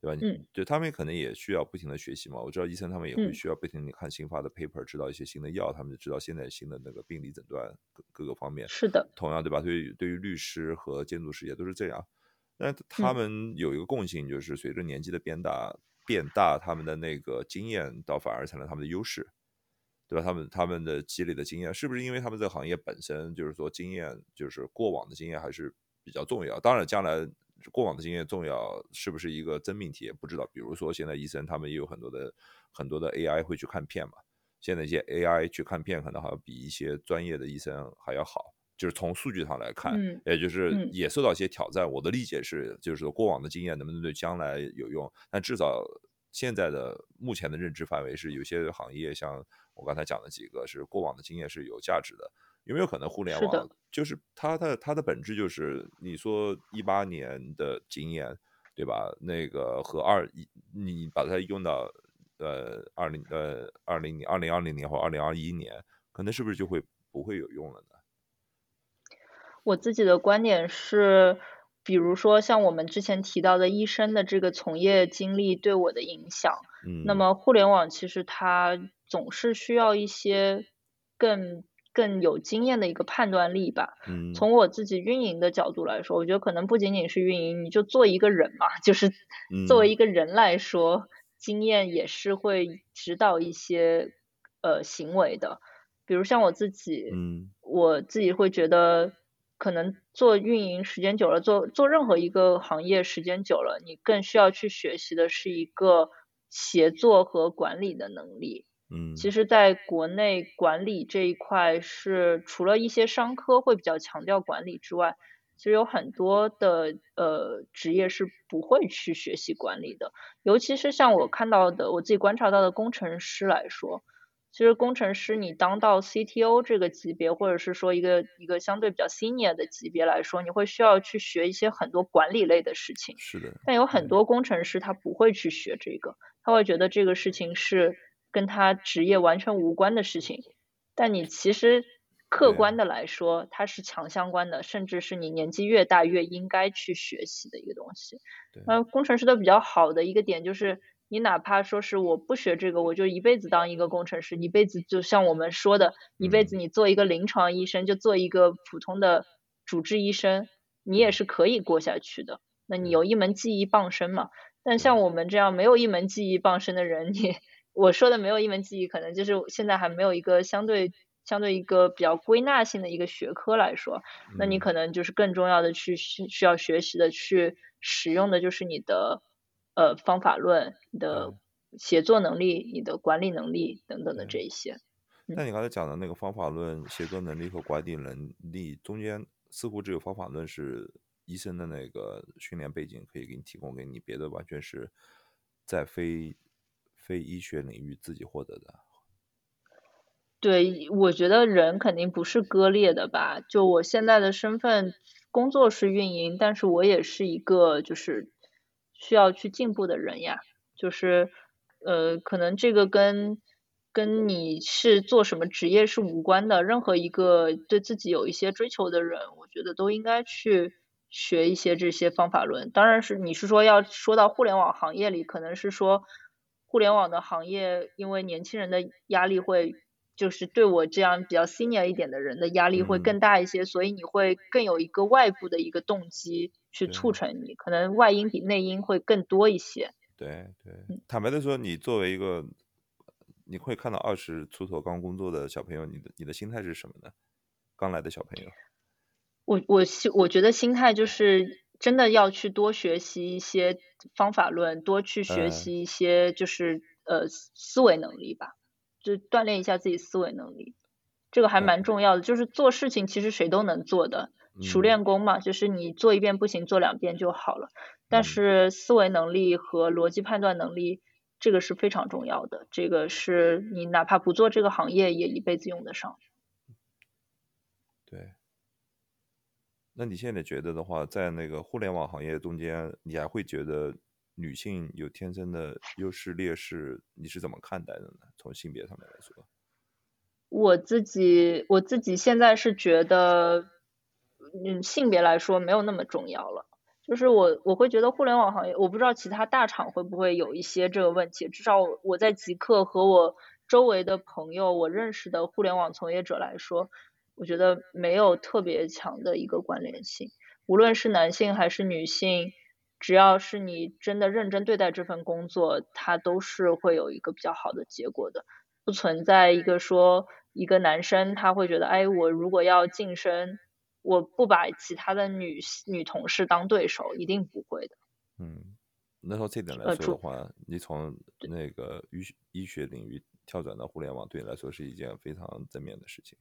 对吧？嗯，对他们可能也需要不停的学习嘛。我知道医生他们也会需要不停的看新发的 paper，知道一些新的药，他们就知道现在新的那个病理诊断各各个方面。是的，同样对吧？对于对于律师和建筑师也都是这样。那他们有一个共性，就是随着年纪的变大变大，他们的那个经验倒反而成了他们的优势。对吧？他们他们的积累的经验，是不是因为他们这个行业本身就是说经验，就是过往的经验还是比较重要？当然，将来过往的经验重要是不是一个真命题也不知道。比如说，现在医生他们也有很多的很多的 AI 会去看片嘛。现在一些 AI 去看片，可能好像比一些专业的医生还要好。就是从数据上来看，也就是也受到一些挑战。我的理解是，就是说过往的经验能不能对将来有用？但至少现在的目前的认知范围是，有些行业像。我刚才讲的几个是过往的经验是有价值的，有没有可能互联网就是它的它的本质就是你说一八年的经验，对吧？那个和二一你把它用到呃二零呃二零年二零二零年或二零二一年，可能是不是就会不会有用了呢？我自己的观点是，比如说像我们之前提到的医生的这个从业经历对我的影响，嗯，那么互联网其实它。总是需要一些更更有经验的一个判断力吧。嗯，从我自己运营的角度来说，我觉得可能不仅仅是运营，你就做一个人嘛，就是作为一个人来说，经验也是会指导一些呃行为的。比如像我自己，嗯，我自己会觉得，可能做运营时间久了，做做任何一个行业时间久了，你更需要去学习的是一个协作和管理的能力。嗯，其实，在国内管理这一块是除了一些商科会比较强调管理之外，其实有很多的呃职业是不会去学习管理的。尤其是像我看到的，我自己观察到的工程师来说，其实工程师你当到 CTO 这个级别，或者是说一个一个相对比较 senior 的级别来说，你会需要去学一些很多管理类的事情。是的。但有很多工程师他不会去学这个，他会觉得这个事情是。跟他职业完全无关的事情，但你其实客观的来说，它是强相关的，甚至是你年纪越大越应该去学习的一个东西。那工程师的比较好的一个点就是，你哪怕说是我不学这个，我就一辈子当一个工程师，一辈子就像我们说的，一辈子你做一个临床医生，就做一个普通的主治医生，你也是可以过下去的。那你有一门技艺傍身嘛？但像我们这样没有一门技艺傍身的人，你。我说的没有一门技艺，可能就是现在还没有一个相对相对一个比较归纳性的一个学科来说，那你可能就是更重要的去需需要学习的去使用的就是你的呃方法论、你的写作能力、你的管理能力等等的这一些。那你刚才讲的那个方法论、写作能力和管理能力中间，似乎只有方法论是医生的那个训练背景可以给你提供给你，别的完全是在非。非医学领域自己获得的，对，我觉得人肯定不是割裂的吧？就我现在的身份，工作是运营，但是我也是一个就是需要去进步的人呀。就是呃，可能这个跟跟你是做什么职业是无关的。任何一个对自己有一些追求的人，我觉得都应该去学一些这些方法论。当然是你是说要说到互联网行业里，可能是说。互联网的行业，因为年轻人的压力会，就是对我这样比较 senior 一点的人的压力会更大一些，所以你会更有一个外部的一个动机去促成你，可能外因比内因会更多一些。对对，坦白的说，你作为一个，你会看到二十出头刚工作的小朋友，你的你的心态是什么呢？刚来的小朋友，我我心我觉得心态就是。真的要去多学习一些方法论，多去学习一些就是呃思维能力吧，就锻炼一下自己思维能力，这个还蛮重要的。就是做事情其实谁都能做的，熟练工嘛，就是你做一遍不行，做两遍就好了。但是思维能力和逻辑判断能力，这个是非常重要的。这个是你哪怕不做这个行业，也一辈子用得上。对。那你现在觉得的话，在那个互联网行业中间，你还会觉得女性有天生的优势劣势？你是怎么看待的呢？从性别上面来说？我自己我自己现在是觉得，嗯，性别来说没有那么重要了。就是我我会觉得互联网行业，我不知道其他大厂会不会有一些这个问题。至少我在极客和我周围的朋友，我认识的互联网从业者来说，我觉得没有特别强的一个关联性。无论是男性还是女性，只要是你真的认真对待这份工作，它都是会有一个比较好的结果的。不存在一个说一个男生他会觉得，哎，我如果要晋升，我不把其他的女女同事当对手，一定不会的。嗯，那从这点来说的话，你从那个医医学领域跳转到互联网，对你来说是一件非常正面的事情。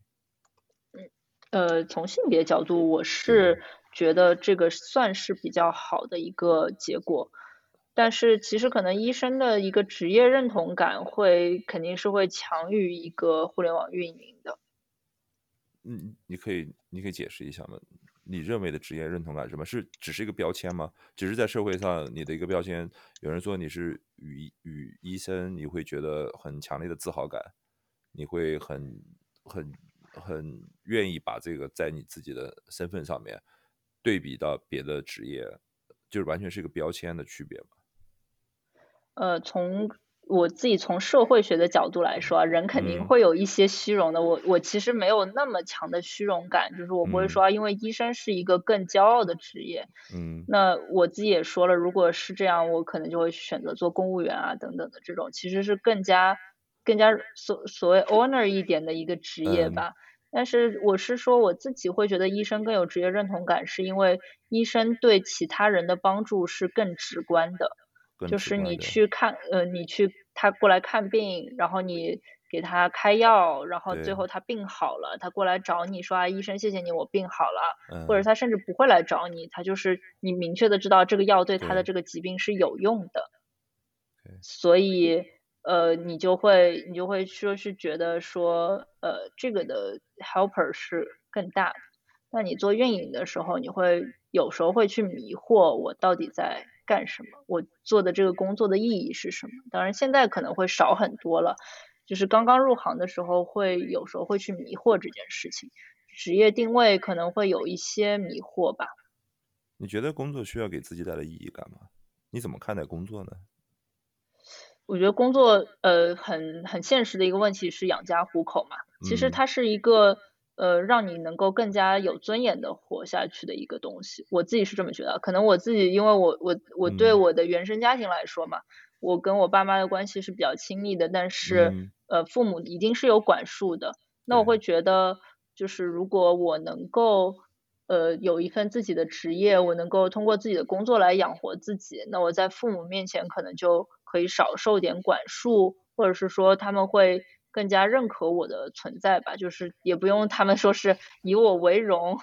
嗯，呃，从性别角度，我是觉得这个算是比较好的一个结果。但是其实可能医生的一个职业认同感会肯定是会强于一个互联网运营的。嗯，你可以你可以解释一下吗？你认为的职业认同感什么是只是一个标签吗？只是在社会上你的一个标签。有人说你是与与医生，你会觉得很强烈的自豪感，你会很很很愿意把这个在你自己的身份上面对比到别的职业，就是完全是一个标签的区别吗？呃，从我自己从社会学的角度来说啊，人肯定会有一些虚荣的。我我其实没有那么强的虚荣感，就是我不会说，因为医生是一个更骄傲的职业。嗯。那我自己也说了，如果是这样，我可能就会选择做公务员啊等等的这种，其实是更加更加所所谓 honor 一点的一个职业吧。但是我是说我自己会觉得医生更有职业认同感，是因为医生对其他人的帮助是更直观的。就是你去看，呃，你去他过来看病，然后你给他开药，然后最后他病好了，他过来找你说啊，医生谢谢你，我病好了，或者他甚至不会来找你，他就是你明确的知道这个药对他的这个疾病是有用的，所以呃，你就会你就会说是觉得说呃，这个的 helper 是更大的。那你做运营的时候，你会有时候会去迷惑我到底在。干什么？我做的这个工作的意义是什么？当然现在可能会少很多了，就是刚刚入行的时候会有时候会去迷惑这件事情，职业定位可能会有一些迷惑吧。你觉得工作需要给自己带来意义感吗？你怎么看待工作呢？我觉得工作呃很很现实的一个问题是养家糊口嘛，其实它是一个。呃，让你能够更加有尊严的活下去的一个东西，我自己是这么觉得。可能我自己，因为我我我对我的原生家庭来说嘛，我跟我爸妈的关系是比较亲密的，但是呃，父母一定是有管束的。那我会觉得，就是如果我能够呃有一份自己的职业，我能够通过自己的工作来养活自己，那我在父母面前可能就可以少受点管束，或者是说他们会。更加认可我的存在吧，就是也不用他们说是以我为荣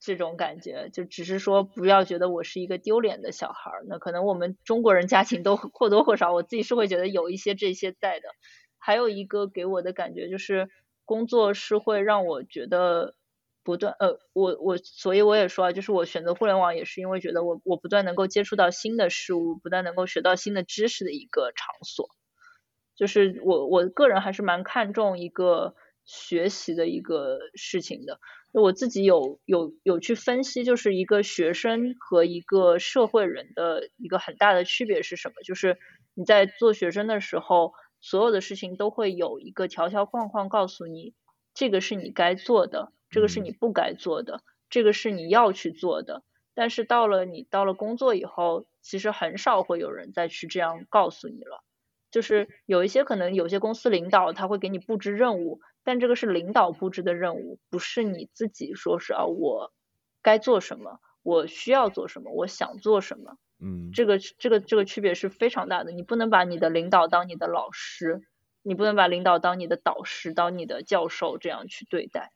这种感觉，就只是说不要觉得我是一个丢脸的小孩儿。那可能我们中国人家庭都或多或少，我自己是会觉得有一些这些在的。还有一个给我的感觉就是，工作是会让我觉得不断呃，我我所以我也说啊，就是我选择互联网也是因为觉得我我不断能够接触到新的事物，不断能够学到新的知识的一个场所。就是我我个人还是蛮看重一个学习的一个事情的，我自己有有有去分析，就是一个学生和一个社会人的一个很大的区别是什么？就是你在做学生的时候，所有的事情都会有一个条条框框告诉你，这个是你该做的，这个是你不该做的，这个是你要去做的。但是到了你到了工作以后，其实很少会有人再去这样告诉你了。就是有一些可能有些公司领导他会给你布置任务，但这个是领导布置的任务，不是你自己说是啊我该做什么，我需要做什么，我想做什么。嗯，这个这个这个区别是非常大的。你不能把你的领导当你的老师，你不能把领导当你的导师，当你的教授这样去对待。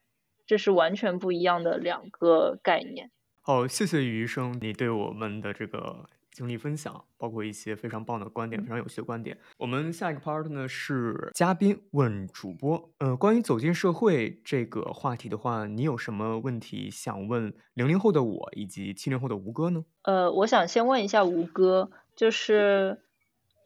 这是完全不一样的两个概念。好，谢谢余医生，你对我们的这个。经历分享，包括一些非常棒的观点，非常有趣的观点。我们下一个 part 呢是嘉宾问主播，呃，关于走进社会这个话题的话，你有什么问题想问零零后的我以及七零后的吴哥呢？呃，我想先问一下吴哥，就是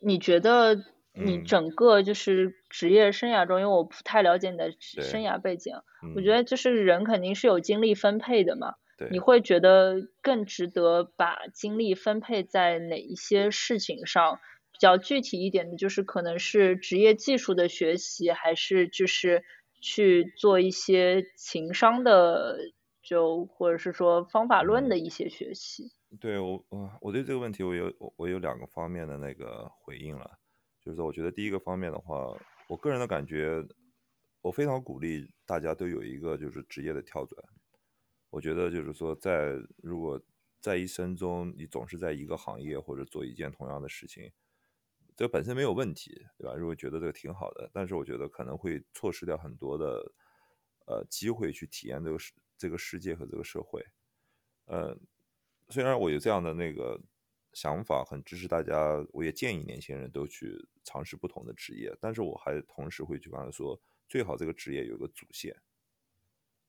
你觉得你整个就是职业生涯中，因为我不太了解你的生涯背景，我觉得就是人肯定是有精力分配的嘛。你会觉得更值得把精力分配在哪一些事情上？比较具体一点的，就是可能是职业技术的学习，还是就是去做一些情商的，就或者是说方法论的一些学习？对我，我我对这个问题我有我有两个方面的那个回应了，就是说，我觉得第一个方面的话，我个人的感觉，我非常鼓励大家都有一个就是职业的跳转。我觉得就是说，在如果在一生中你总是在一个行业或者做一件同样的事情，这本身没有问题，对吧？如果觉得这个挺好的，但是我觉得可能会错失掉很多的呃机会去体验这个世这个世界和这个社会。嗯，虽然我有这样的那个想法，很支持大家，我也建议年轻人都去尝试不同的职业，但是我还同时会去刚才说，最好这个职业有个主线。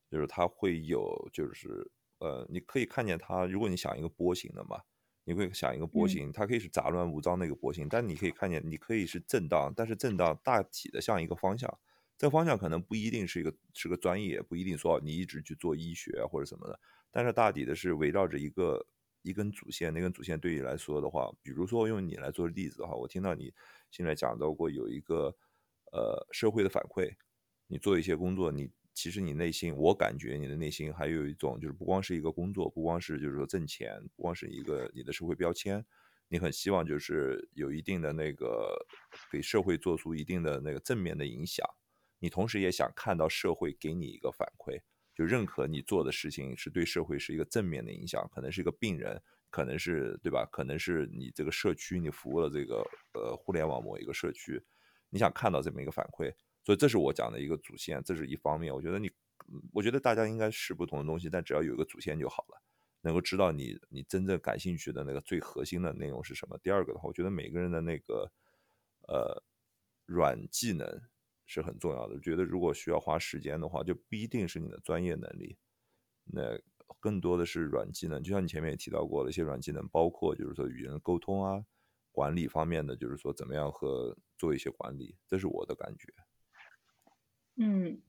就是它会有，就是呃，你可以看见它。如果你想一个波形的嘛，你会想一个波形，它可以是杂乱无章的一个波形，但你可以看见，你可以是震荡，但是震荡大体的像一个方向。这个方向可能不一定是一个是个专业，不一定说你一直去做医学或者什么的，但是大体的是围绕着一个一根主线。那根主线对你来说的话，比如说用你来做例子的话，我听到你现在讲到过有一个呃社会的反馈，你做一些工作，你。其实你内心，我感觉你的内心还有一种，就是不光是一个工作，不光是就是说挣钱，不光是一个你的社会标签，你很希望就是有一定的那个给社会做出一定的那个正面的影响。你同时也想看到社会给你一个反馈，就认可你做的事情是对社会是一个正面的影响，可能是一个病人，可能是对吧？可能是你这个社区你服务了这个呃互联网某一个社区，你想看到这么一个反馈。所以这是我讲的一个主线，这是一方面。我觉得你，我觉得大家应该是不同的东西，但只要有一个主线就好了，能够知道你你真正感兴趣的那个最核心的内容是什么。第二个的话，我觉得每个人的那个呃软技能是很重要的。觉得如果需要花时间的话，就不一定是你的专业能力，那更多的是软技能。就像你前面也提到过的一些软技能，包括就是说与人沟通啊，管理方面的，就是说怎么样和做一些管理，这是我的感觉。嗯，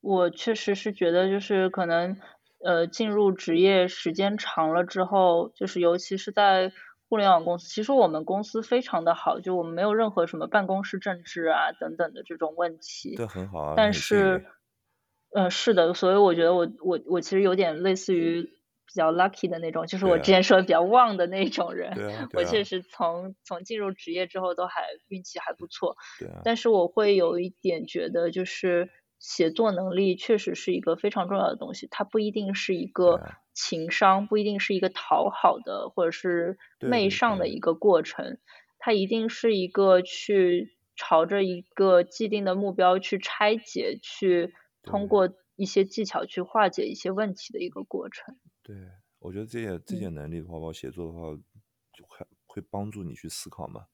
我确实是觉得，就是可能，呃，进入职业时间长了之后，就是尤其是在互联网公司，其实我们公司非常的好，就我们没有任何什么办公室政治啊等等的这种问题。这很好啊。但是，呃，是的，所以我觉得我我我其实有点类似于。比较 lucky 的那种，就是我之前说的比较旺的那种人。我确实从从进入职业之后都还运气还不错。对啊。但是我会有一点觉得，就是写作能力确实是一个非常重要的东西。它不一定是一个情商，不一定是一个讨好的或者是媚上的一个过程。它一定是一个去朝着一个既定的目标去拆解，去通过一些技巧去化解一些问题的一个过程。对，我觉得这些这些能力的话，包括写作的话，就会会帮助你去思考嘛。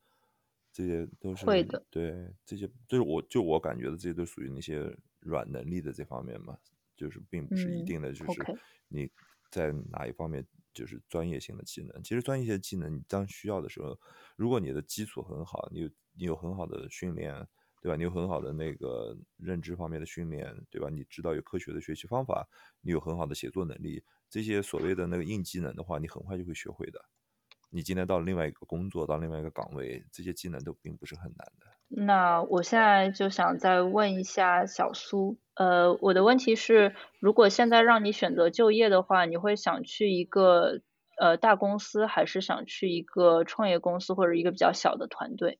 这些都是会的。对，这些就是我就我感觉的，这些都属于那些软能力的这方面嘛，就是并不是一定的，就是你在哪一方面就是专业性的技能。其实专业性的技能，你当需要的时候，如果你的基础很好，你有你有很好的训练，对吧？你有很好的那个认知方面的训练，对吧？你知道有科学的学习方法，你有很好的写作能力。这些所谓的那个硬技能的话，你很快就会学会的。你今天到另外一个工作，到另外一个岗位，这些技能都并不是很难的。那我现在就想再问一下小苏，呃，我的问题是，如果现在让你选择就业的话，你会想去一个呃大公司，还是想去一个创业公司或者一个比较小的团队？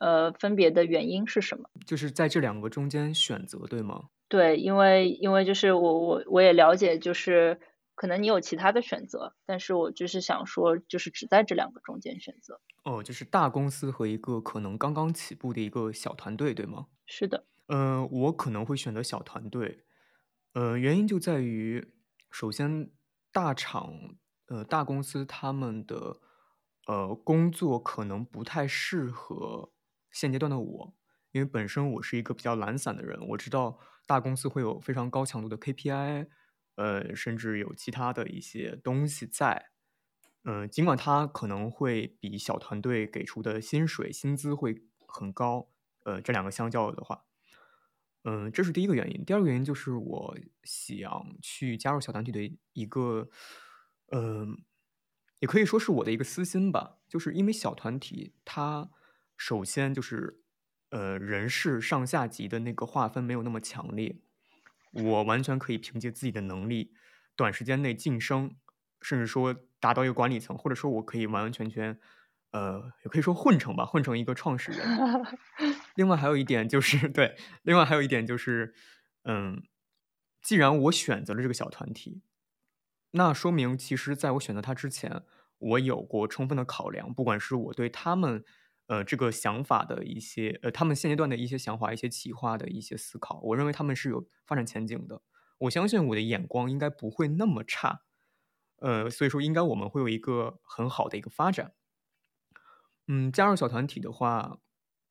呃，分别的原因是什么？就是在这两个中间选择，对吗？对，因为因为就是我我我也了解，就是可能你有其他的选择，但是我就是想说，就是只在这两个中间选择。哦，就是大公司和一个可能刚刚起步的一个小团队，对吗？是的。嗯，我可能会选择小团队。呃，原因就在于，首先大厂呃大公司他们的呃工作可能不太适合现阶段的我，因为本身我是一个比较懒散的人，我知道大公司会有非常高强度的 KPI，呃，甚至有其他的一些东西在。嗯，尽管他可能会比小团队给出的薪水、薪资会很高，呃，这两个相较的话，嗯，这是第一个原因。第二个原因就是我想去加入小团体的一个，嗯，也可以说是我的一个私心吧，就是因为小团体它首先就是，呃，人事上下级的那个划分没有那么强烈，我完全可以凭借自己的能力，短时间内晋升。甚至说达到一个管理层，或者说我可以完完全全，呃，也可以说混成吧，混成一个创始人。另外还有一点就是，对，另外还有一点就是，嗯，既然我选择了这个小团体，那说明其实在我选择他之前，我有过充分的考量，不管是我对他们，呃，这个想法的一些，呃，他们现阶段的一些想法、一些企划的一些思考，我认为他们是有发展前景的。我相信我的眼光应该不会那么差。呃，所以说应该我们会有一个很好的一个发展。嗯，加入小团体的话，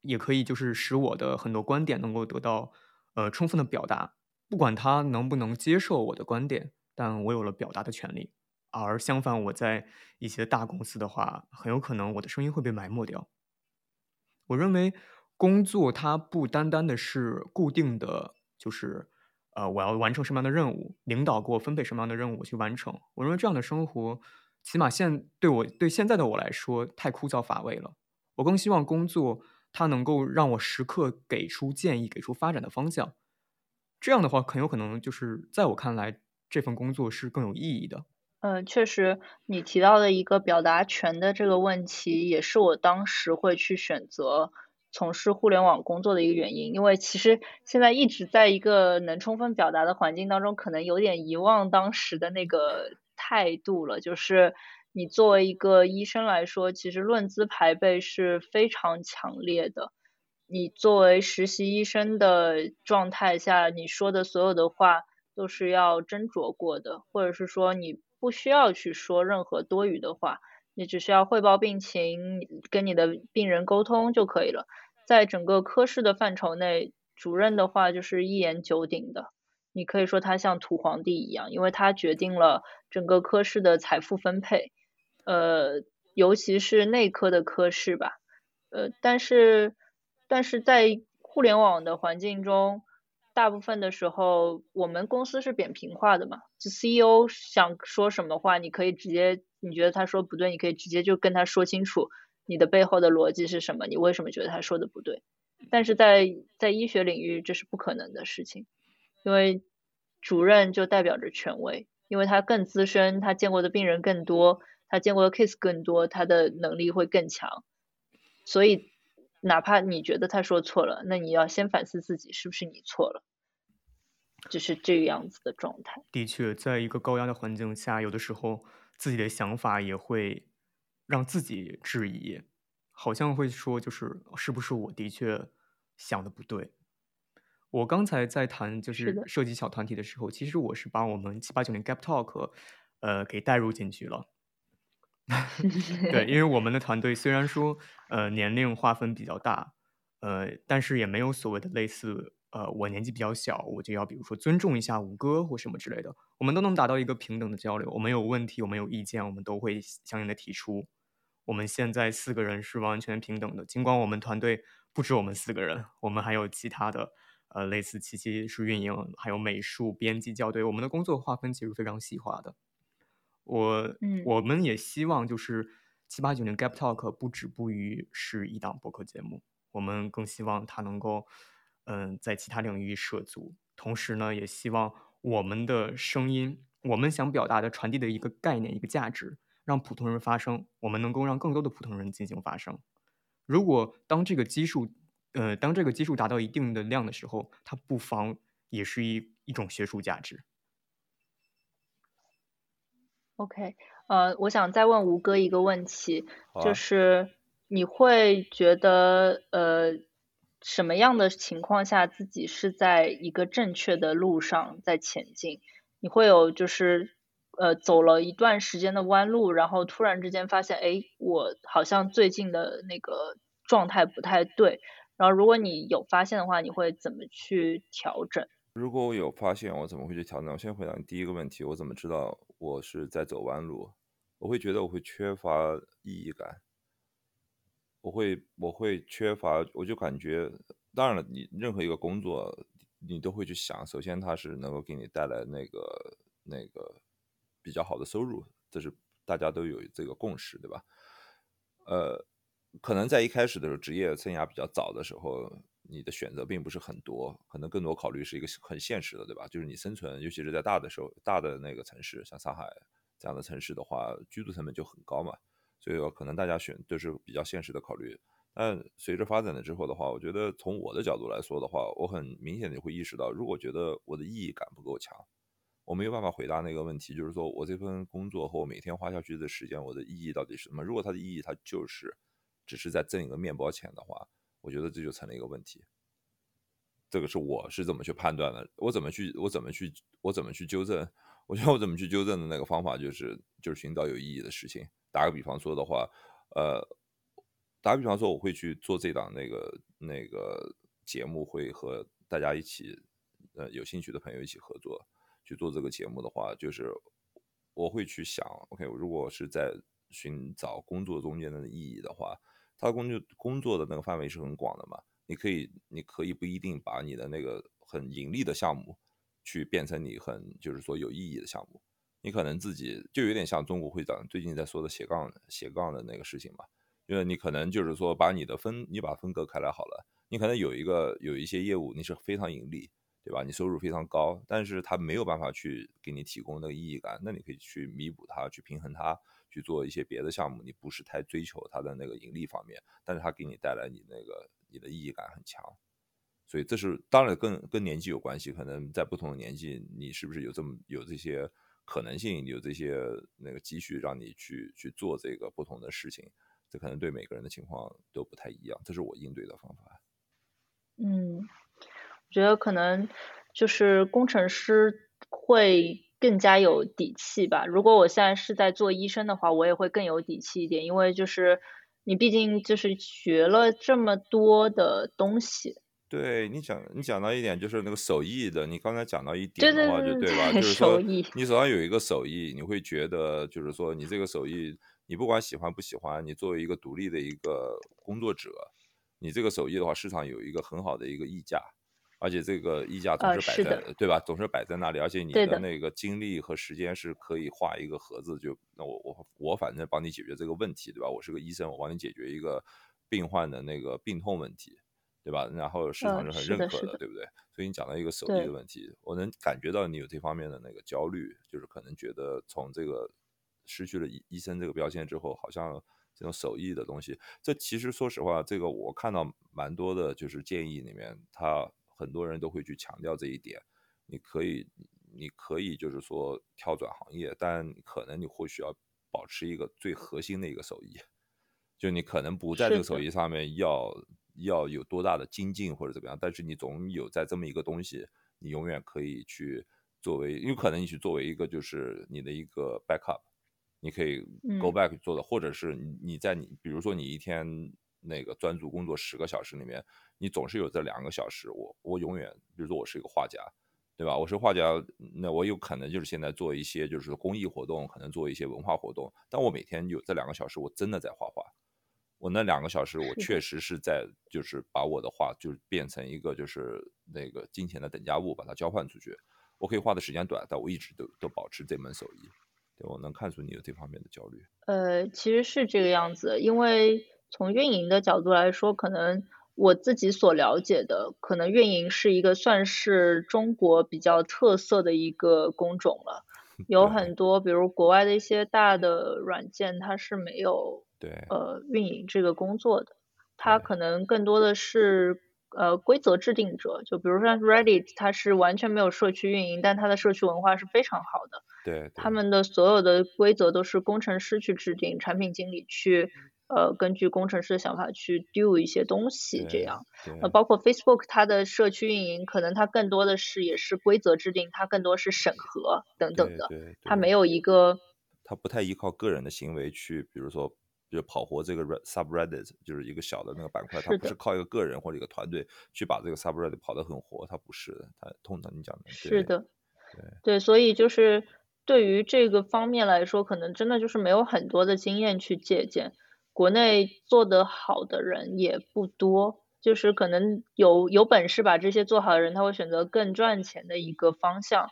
也可以就是使我的很多观点能够得到呃充分的表达，不管他能不能接受我的观点，但我有了表达的权利。而相反，我在一些大公司的话，很有可能我的声音会被埋没掉。我认为工作它不单单的是固定的，就是。呃，我要完成什么样的任务？领导给我分配什么样的任务，去完成。我认为这样的生活，起码现对我对现在的我来说太枯燥乏味了。我更希望工作它能够让我时刻给出建议，给出发展的方向。这样的话，很有可能就是在我看来，这份工作是更有意义的。嗯，确实，你提到的一个表达权的这个问题，也是我当时会去选择。从事互联网工作的一个原因，因为其实现在一直在一个能充分表达的环境当中，可能有点遗忘当时的那个态度了。就是你作为一个医生来说，其实论资排辈是非常强烈的。你作为实习医生的状态下，你说的所有的话都是要斟酌过的，或者是说你不需要去说任何多余的话。你只需要汇报病情，跟你的病人沟通就可以了。在整个科室的范畴内，主任的话就是一言九鼎的。你可以说他像土皇帝一样，因为他决定了整个科室的财富分配。呃，尤其是内科的科室吧。呃，但是，但是在互联网的环境中，大部分的时候，我们公司是扁平化的嘛，就 CEO 想说什么话，你可以直接。你觉得他说不对，你可以直接就跟他说清楚你的背后的逻辑是什么，你为什么觉得他说的不对？但是在在医学领域这是不可能的事情，因为主任就代表着权威，因为他更资深，他见过的病人更多，他见过的 case 更多，他的能力会更强。所以哪怕你觉得他说错了，那你要先反思自己是不是你错了，就是这个样子的状态。的确，在一个高压的环境下，有的时候。自己的想法也会让自己质疑，好像会说，就是是不是我的确想的不对？我刚才在谈就是设计小团体的时候，其实我是把我们七八九年 Gap Talk，呃，给带入进去了。对，因为我们的团队虽然说呃年龄划分比较大，呃，但是也没有所谓的类似。呃，我年纪比较小，我就要比如说尊重一下吴哥或什么之类的，我们都能达到一个平等的交流。我们有问题，我们有意见，我们都会相应的提出。我们现在四个人是完全平等的，尽管我们团队不止我们四个人，我们还有其他的，呃，类似七七是运营，还有美术、编辑、校对，我们的工作划分其实非常细化的。我，我们也希望就是七八九年 Gap Talk 不止步于是一档博客节目，我们更希望它能够。嗯，在其他领域涉足，同时呢，也希望我们的声音，我们想表达的、传递的一个概念、一个价值，让普通人发声，我们能够让更多的普通人进行发声。如果当这个基数，呃，当这个基数达到一定的量的时候，它不妨也是一一种学术价值。OK，呃，我想再问吴哥一个问题，就是你会觉得，呃。什么样的情况下自己是在一个正确的路上在前进？你会有就是呃走了一段时间的弯路，然后突然之间发现，哎，我好像最近的那个状态不太对。然后如果你有发现的话，你会怎么去调整？如果我有发现，我怎么会去调整？我先回答你第一个问题，我怎么知道我是在走弯路？我会觉得我会缺乏意义感，我会我会缺乏，我就感觉，当然了，你任何一个工作，你都会去想，首先它是能够给你带来那个那个比较好的收入，这是大家都有这个共识，对吧？呃，可能在一开始的时候，职业生涯比较早的时候。你的选择并不是很多，可能更多考虑是一个很现实的，对吧？就是你生存，尤其是在大的时候，大的那个城市，像上海这样的城市的话，居住成本就很高嘛。所以说可能大家选都是比较现实的考虑。但随着发展了之后的话，我觉得从我的角度来说的话，我很明显的会意识到，如果觉得我的意义感不够强，我没有办法回答那个问题，就是说我这份工作和我每天花下去的时间，我的意义到底是什么？如果它的意义它就是只是在挣一个面包钱的话。我觉得这就成了一个问题，这个是我是怎么去判断的？我怎么去？我怎么去？我怎么去纠正？我觉得我怎么去纠正的那个方法就是就是寻找有意义的事情。打个比方说的话，呃，打比方说，我会去做这档那个那个节目，会和大家一起，呃，有兴趣的朋友一起合作去做这个节目的话，就是我会去想，OK，如果是在寻找工作中间的意义的话。他工作工作的那个范围是很广的嘛，你可以，你可以不一定把你的那个很盈利的项目，去变成你很就是说有意义的项目，你可能自己就有点像中国会长最近在说的斜杠斜杠的那个事情嘛，因为你可能就是说把你的分你把分割开来好了，你可能有一个有一些业务你是非常盈利，对吧？你收入非常高，但是他没有办法去给你提供那个意义感，那你可以去弥补它，去平衡它。去做一些别的项目，你不是太追求它的那个盈利方面，但是它给你带来你那个你的意义感很强，所以这是当然跟跟年纪有关系，可能在不同的年纪，你是不是有这么有这些可能性，有这些那个积蓄让你去去做这个不同的事情，这可能对每个人的情况都不太一样，这是我应对的方法。嗯，我觉得可能就是工程师会。更加有底气吧。如果我现在是在做医生的话，我也会更有底气一点，因为就是你毕竟就是学了这么多的东西。对你讲，你讲到一点就是那个手艺的，你刚才讲到一点的话，就对吧？就是说你手上有一个手艺，你会觉得就是说你这个手艺，你不管喜欢不喜欢，你作为一个独立的一个工作者，你这个手艺的话，市场有一个很好的一个溢价。而且这个溢价总是摆在，对吧？总是摆在那里，而且你的那个精力和时间是可以画一个盒子，就那我我我反正帮你解决这个问题，对吧？我是个医生，我帮你解决一个病患的那个病痛问题，对吧？然后市场是很认可的，对不对？所以你讲到一个手艺的问题，我能感觉到你有这方面的那个焦虑，就是可能觉得从这个失去了医医生这个标签之后，好像这种手艺的东西，这其实说实话，这个我看到蛮多的，就是建议里面他。很多人都会去强调这一点，你可以，你可以就是说跳转行业，但可能你或许要保持一个最核心的一个手艺，就你可能不在这个手艺上面要要有多大的精进或者怎么样，但是你总有在这么一个东西，你永远可以去作为，有可能你去作为一个就是你的一个 backup，你可以 go back 做的，或者是你在你比如说你一天。那个专注工作十个小时里面，你总是有这两个小时。我我永远，比如说我是一个画家，对吧？我是画家，那我有可能就是现在做一些就是公益活动，可能做一些文化活动。但我每天有这两个小时，我真的在画画。我那两个小时，我确实是在就是把我的画就变成一个就是那个金钱的等价物，把它交换出去。我可以画的时间短，但我一直都都保持这门手艺。对我能看出你有这方面的焦虑。呃，其实是这个样子，因为。从运营的角度来说，可能我自己所了解的，可能运营是一个算是中国比较特色的一个工种了。有很多，比如国外的一些大的软件，它是没有对呃运营这个工作的，它可能更多的是呃规则制定者。就比如说 Reddit，它是完全没有社区运营，但它的社区文化是非常好的。对，他们的所有的规则都是工程师去制定，产品经理去。呃根据工程师的想法去 do 一些东西，这样。呃，包括 Facebook 它的社区运营，可能它更多的是也是规则制定，它更多是审核等等的，它没有一个。它不太依靠个人的行为去，比如说。就跑活这个 subreddit，就是一个小的那个板块，它不是靠一个个人或者一个团队去把这个 subreddit 跑得很活，它不是的，它通常你讲的是的，对对，所以就是对于这个方面来说，可能真的就是没有很多的经验去借鉴，国内做得好的人也不多，就是可能有有本事把这些做好的人，他会选择更赚钱的一个方向，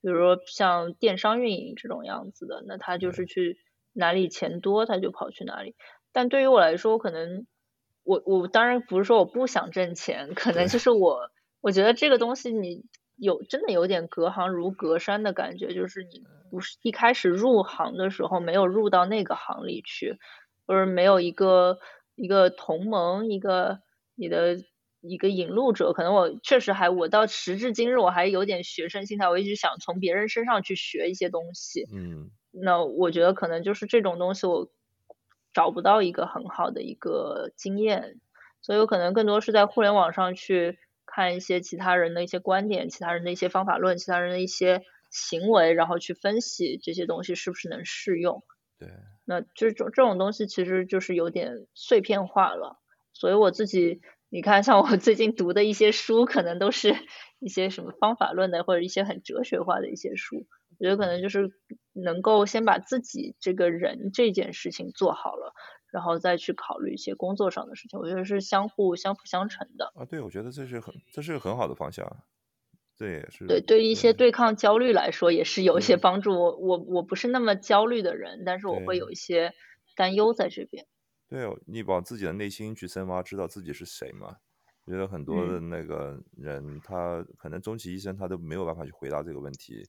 比如说像电商运营这种样子的，那他就是去。哪里钱多他就跑去哪里，但对于我来说，可能我我当然不是说我不想挣钱，可能就是我我觉得这个东西你有真的有点隔行如隔山的感觉，就是你不是一开始入行的时候没有入到那个行里去，或者没有一个一个同盟，一个你的一个引路者，可能我确实还我到时至今日我还有点学生心态，我一直想从别人身上去学一些东西，嗯。那我觉得可能就是这种东西，我找不到一个很好的一个经验，所以我可能更多是在互联网上去看一些其他人的一些观点、其他人的一些方法论、其他人的一些行为，然后去分析这些东西是不是能适用。对。那这种这种东西其实就是有点碎片化了，所以我自己，你看像我最近读的一些书，可能都是 一些什么方法论的，或者一些很哲学化的一些书。我觉得可能就是能够先把自己这个人这件事情做好了，然后再去考虑一些工作上的事情。我觉得是相互相辅相成的。啊，对，我觉得这是很这是个很好的方向。对，是。对，对于一些对抗焦虑来说，也是有一些帮助。我我我不是那么焦虑的人，但是我会有一些担忧在这边。对，你往自己的内心去深挖，知道自己是谁嘛？我觉得很多的那个人，他可能终其一生，他都没有办法去回答这个问题。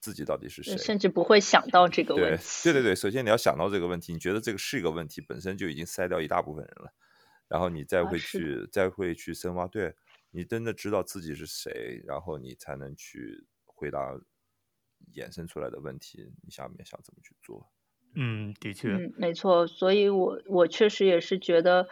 自己到底是谁？甚至不会想到这个问题。对对对，首先你要想到这个问题，你觉得这个是一个问题，本身就已经筛掉一大部分人了。然后你再会去，再会去深挖，对你真的知道自己是谁，然后你才能去回答衍生出来的问题。你下面想怎么去做？嗯，的确，嗯，没错。所以我我确实也是觉得，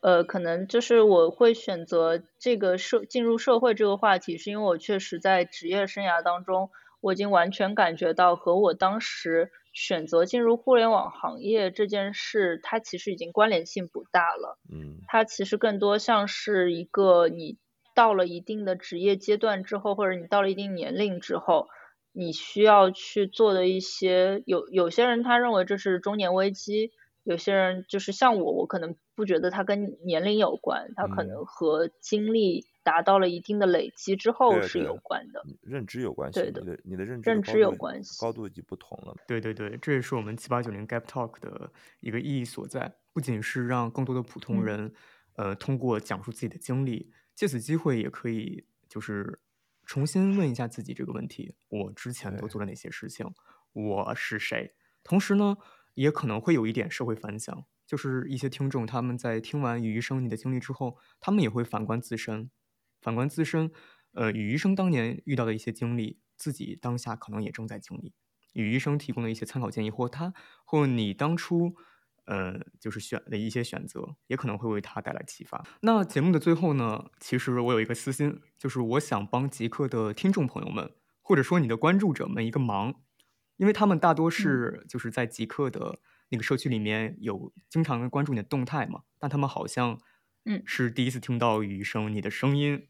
呃，可能就是我会选择这个社进入社会这个话题，是因为我确实在职业生涯当中。我已经完全感觉到和我当时选择进入互联网行业这件事，它其实已经关联性不大了。嗯，它其实更多像是一个你到了一定的职业阶段之后，或者你到了一定年龄之后，你需要去做的一些。有有些人他认为这是中年危机，有些人就是像我，我可能不觉得它跟年龄有关，它可能和经历。达到了一定的累积之后是有关的，认知有关系，对的，你的认知认知有关系，高度已经不同了。对对对，这也是我们七八九零 Gap Talk 的一个意义所在，不仅是让更多的普通人，呃，通过讲述自己的经历，借此机会也可以就是重新问一下自己这个问题：我之前都做了哪些事情？我是谁？同时呢，也可能会有一点社会反响，就是一些听众他们在听完余生你的经历之后，他们也会反观自身。反观自身，呃，雨医生当年遇到的一些经历，自己当下可能也正在经历。雨医生提供的一些参考建议，或他或你当初，呃，就是选的一些选择，也可能会为他带来启发。那节目的最后呢，其实我有一个私心，就是我想帮极客的听众朋友们，或者说你的关注者们一个忙，因为他们大多是就是在极客的那个社区里面有经常关注你的动态嘛，但他们好像，嗯，是第一次听到雨生你的声音。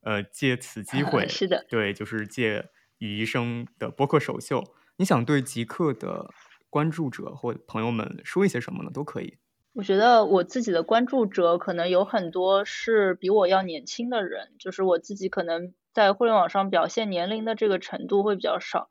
呃，借此机 会，是的，对，就是借雨医生的播客首秀，你想对极客的关注者或朋友们说一些什么呢？都可以。我觉得我自己的关注者可能有很多是比我要年轻的人，就是我自己可能在互联网上表现年龄的这个程度会比较少。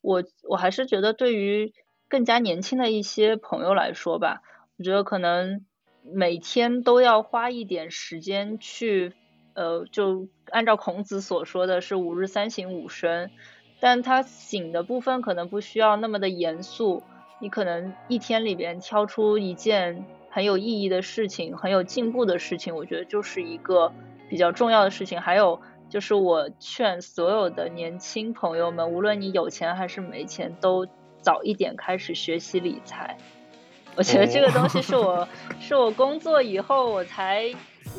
我我还是觉得对于更加年轻的一些朋友来说吧，我觉得可能每天都要花一点时间去。呃，就按照孔子所说的是五日三省吾身，但他醒的部分可能不需要那么的严肃，你可能一天里边挑出一件很有意义的事情，很有进步的事情，我觉得就是一个比较重要的事情。还有就是我劝所有的年轻朋友们，无论你有钱还是没钱，都早一点开始学习理财。我觉得这个东西是我是我工作以后我才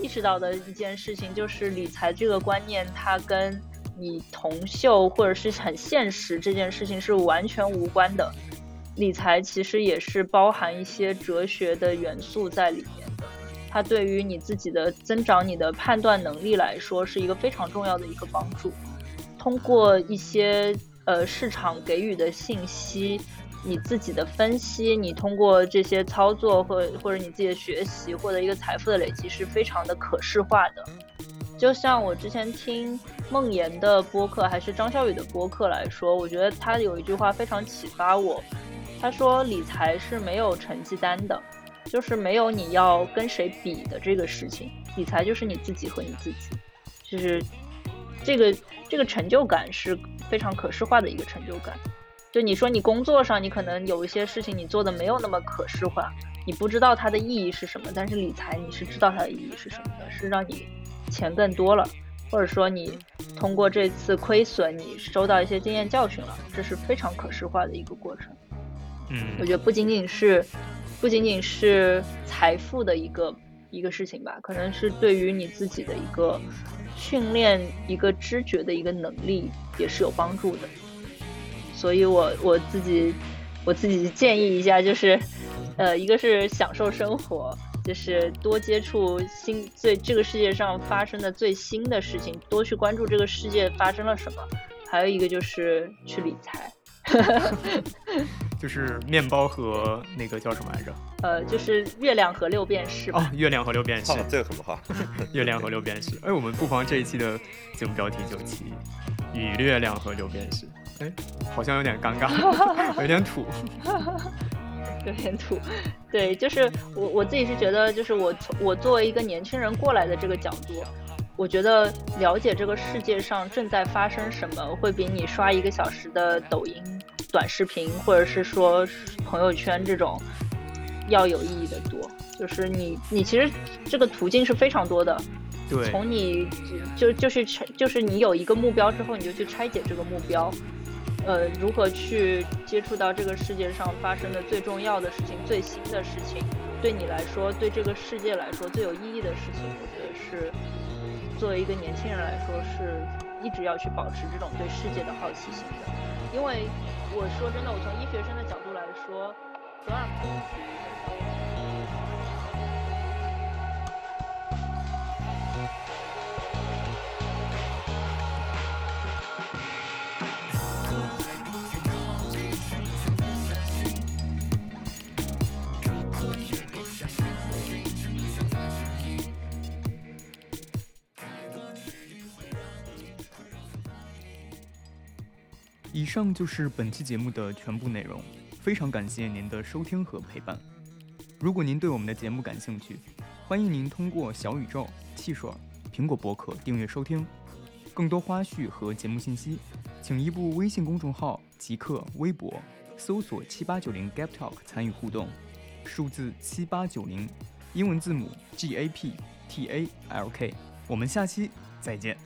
意识到的一件事情，就是理财这个观念，它跟你同秀或者是很现实这件事情是完全无关的。理财其实也是包含一些哲学的元素在里面的，它对于你自己的增长、你的判断能力来说是一个非常重要的一个帮助。通过一些呃市场给予的信息，你自己的分析，你通过这些操作或或者你自己的学习，获得一个财富的累积是非常的可视化的。就像我之前听梦妍的播客，还是张小雨的播客来说，我觉得他有一句话非常启发我。他说：“理财是没有成绩单的，就是没有你要跟谁比的这个事情。理财就是你自己和你自己，就是这个这个成就感是非常可视化的一个成就感。就你说你工作上你可能有一些事情你做的没有那么可视化，你不知道它的意义是什么，但是理财你是知道它的意义是什么的，是让你钱更多了，或者说你通过这次亏损你收到一些经验教训了，这是非常可视化的一个过程。”嗯，我觉得不仅仅是，不仅仅是财富的一个一个事情吧，可能是对于你自己的一个训练、一个知觉的一个能力也是有帮助的。所以我我自己我自己建议一下，就是，呃，一个是享受生活，就是多接触新最这个世界上发生的最新的事情，多去关注这个世界发生了什么。还有一个就是去理财。就是面包和那个叫什么来着？呃，就是月亮和六便士。哦，月亮和六便士，这个很不好。月亮和六便士。哎，我们不妨这一期的节目标题就起“与月亮和六便士”。哎，好像有点尴尬，有点土，有点土。对，就是我我自己是觉得，就是我从我作为一个年轻人过来的这个角度。我觉得了解这个世界上正在发生什么，会比你刷一个小时的抖音短视频，或者是说朋友圈这种要有意义的多。就是你，你其实这个途径是非常多的。对。从你就就是就是你有一个目标之后，你就去拆解这个目标。呃，如何去接触到这个世界上发生的最重要的事情、最新的事情，对你来说，对这个世界来说最有意义的事情，我觉得是。作为一个年轻人来说，是一直要去保持这种对世界的好奇心的。因为我说真的，我从医学生的角度来说，格尔木。以上就是本期节目的全部内容，非常感谢您的收听和陪伴。如果您对我们的节目感兴趣，欢迎您通过小宇宙、汽水、苹果播客订阅收听。更多花絮和节目信息，请移步微信公众号即刻微博搜索七八九零 Gap Talk 参与互动，数字七八九零，英文字母 G A P T A L K。我们下期再见。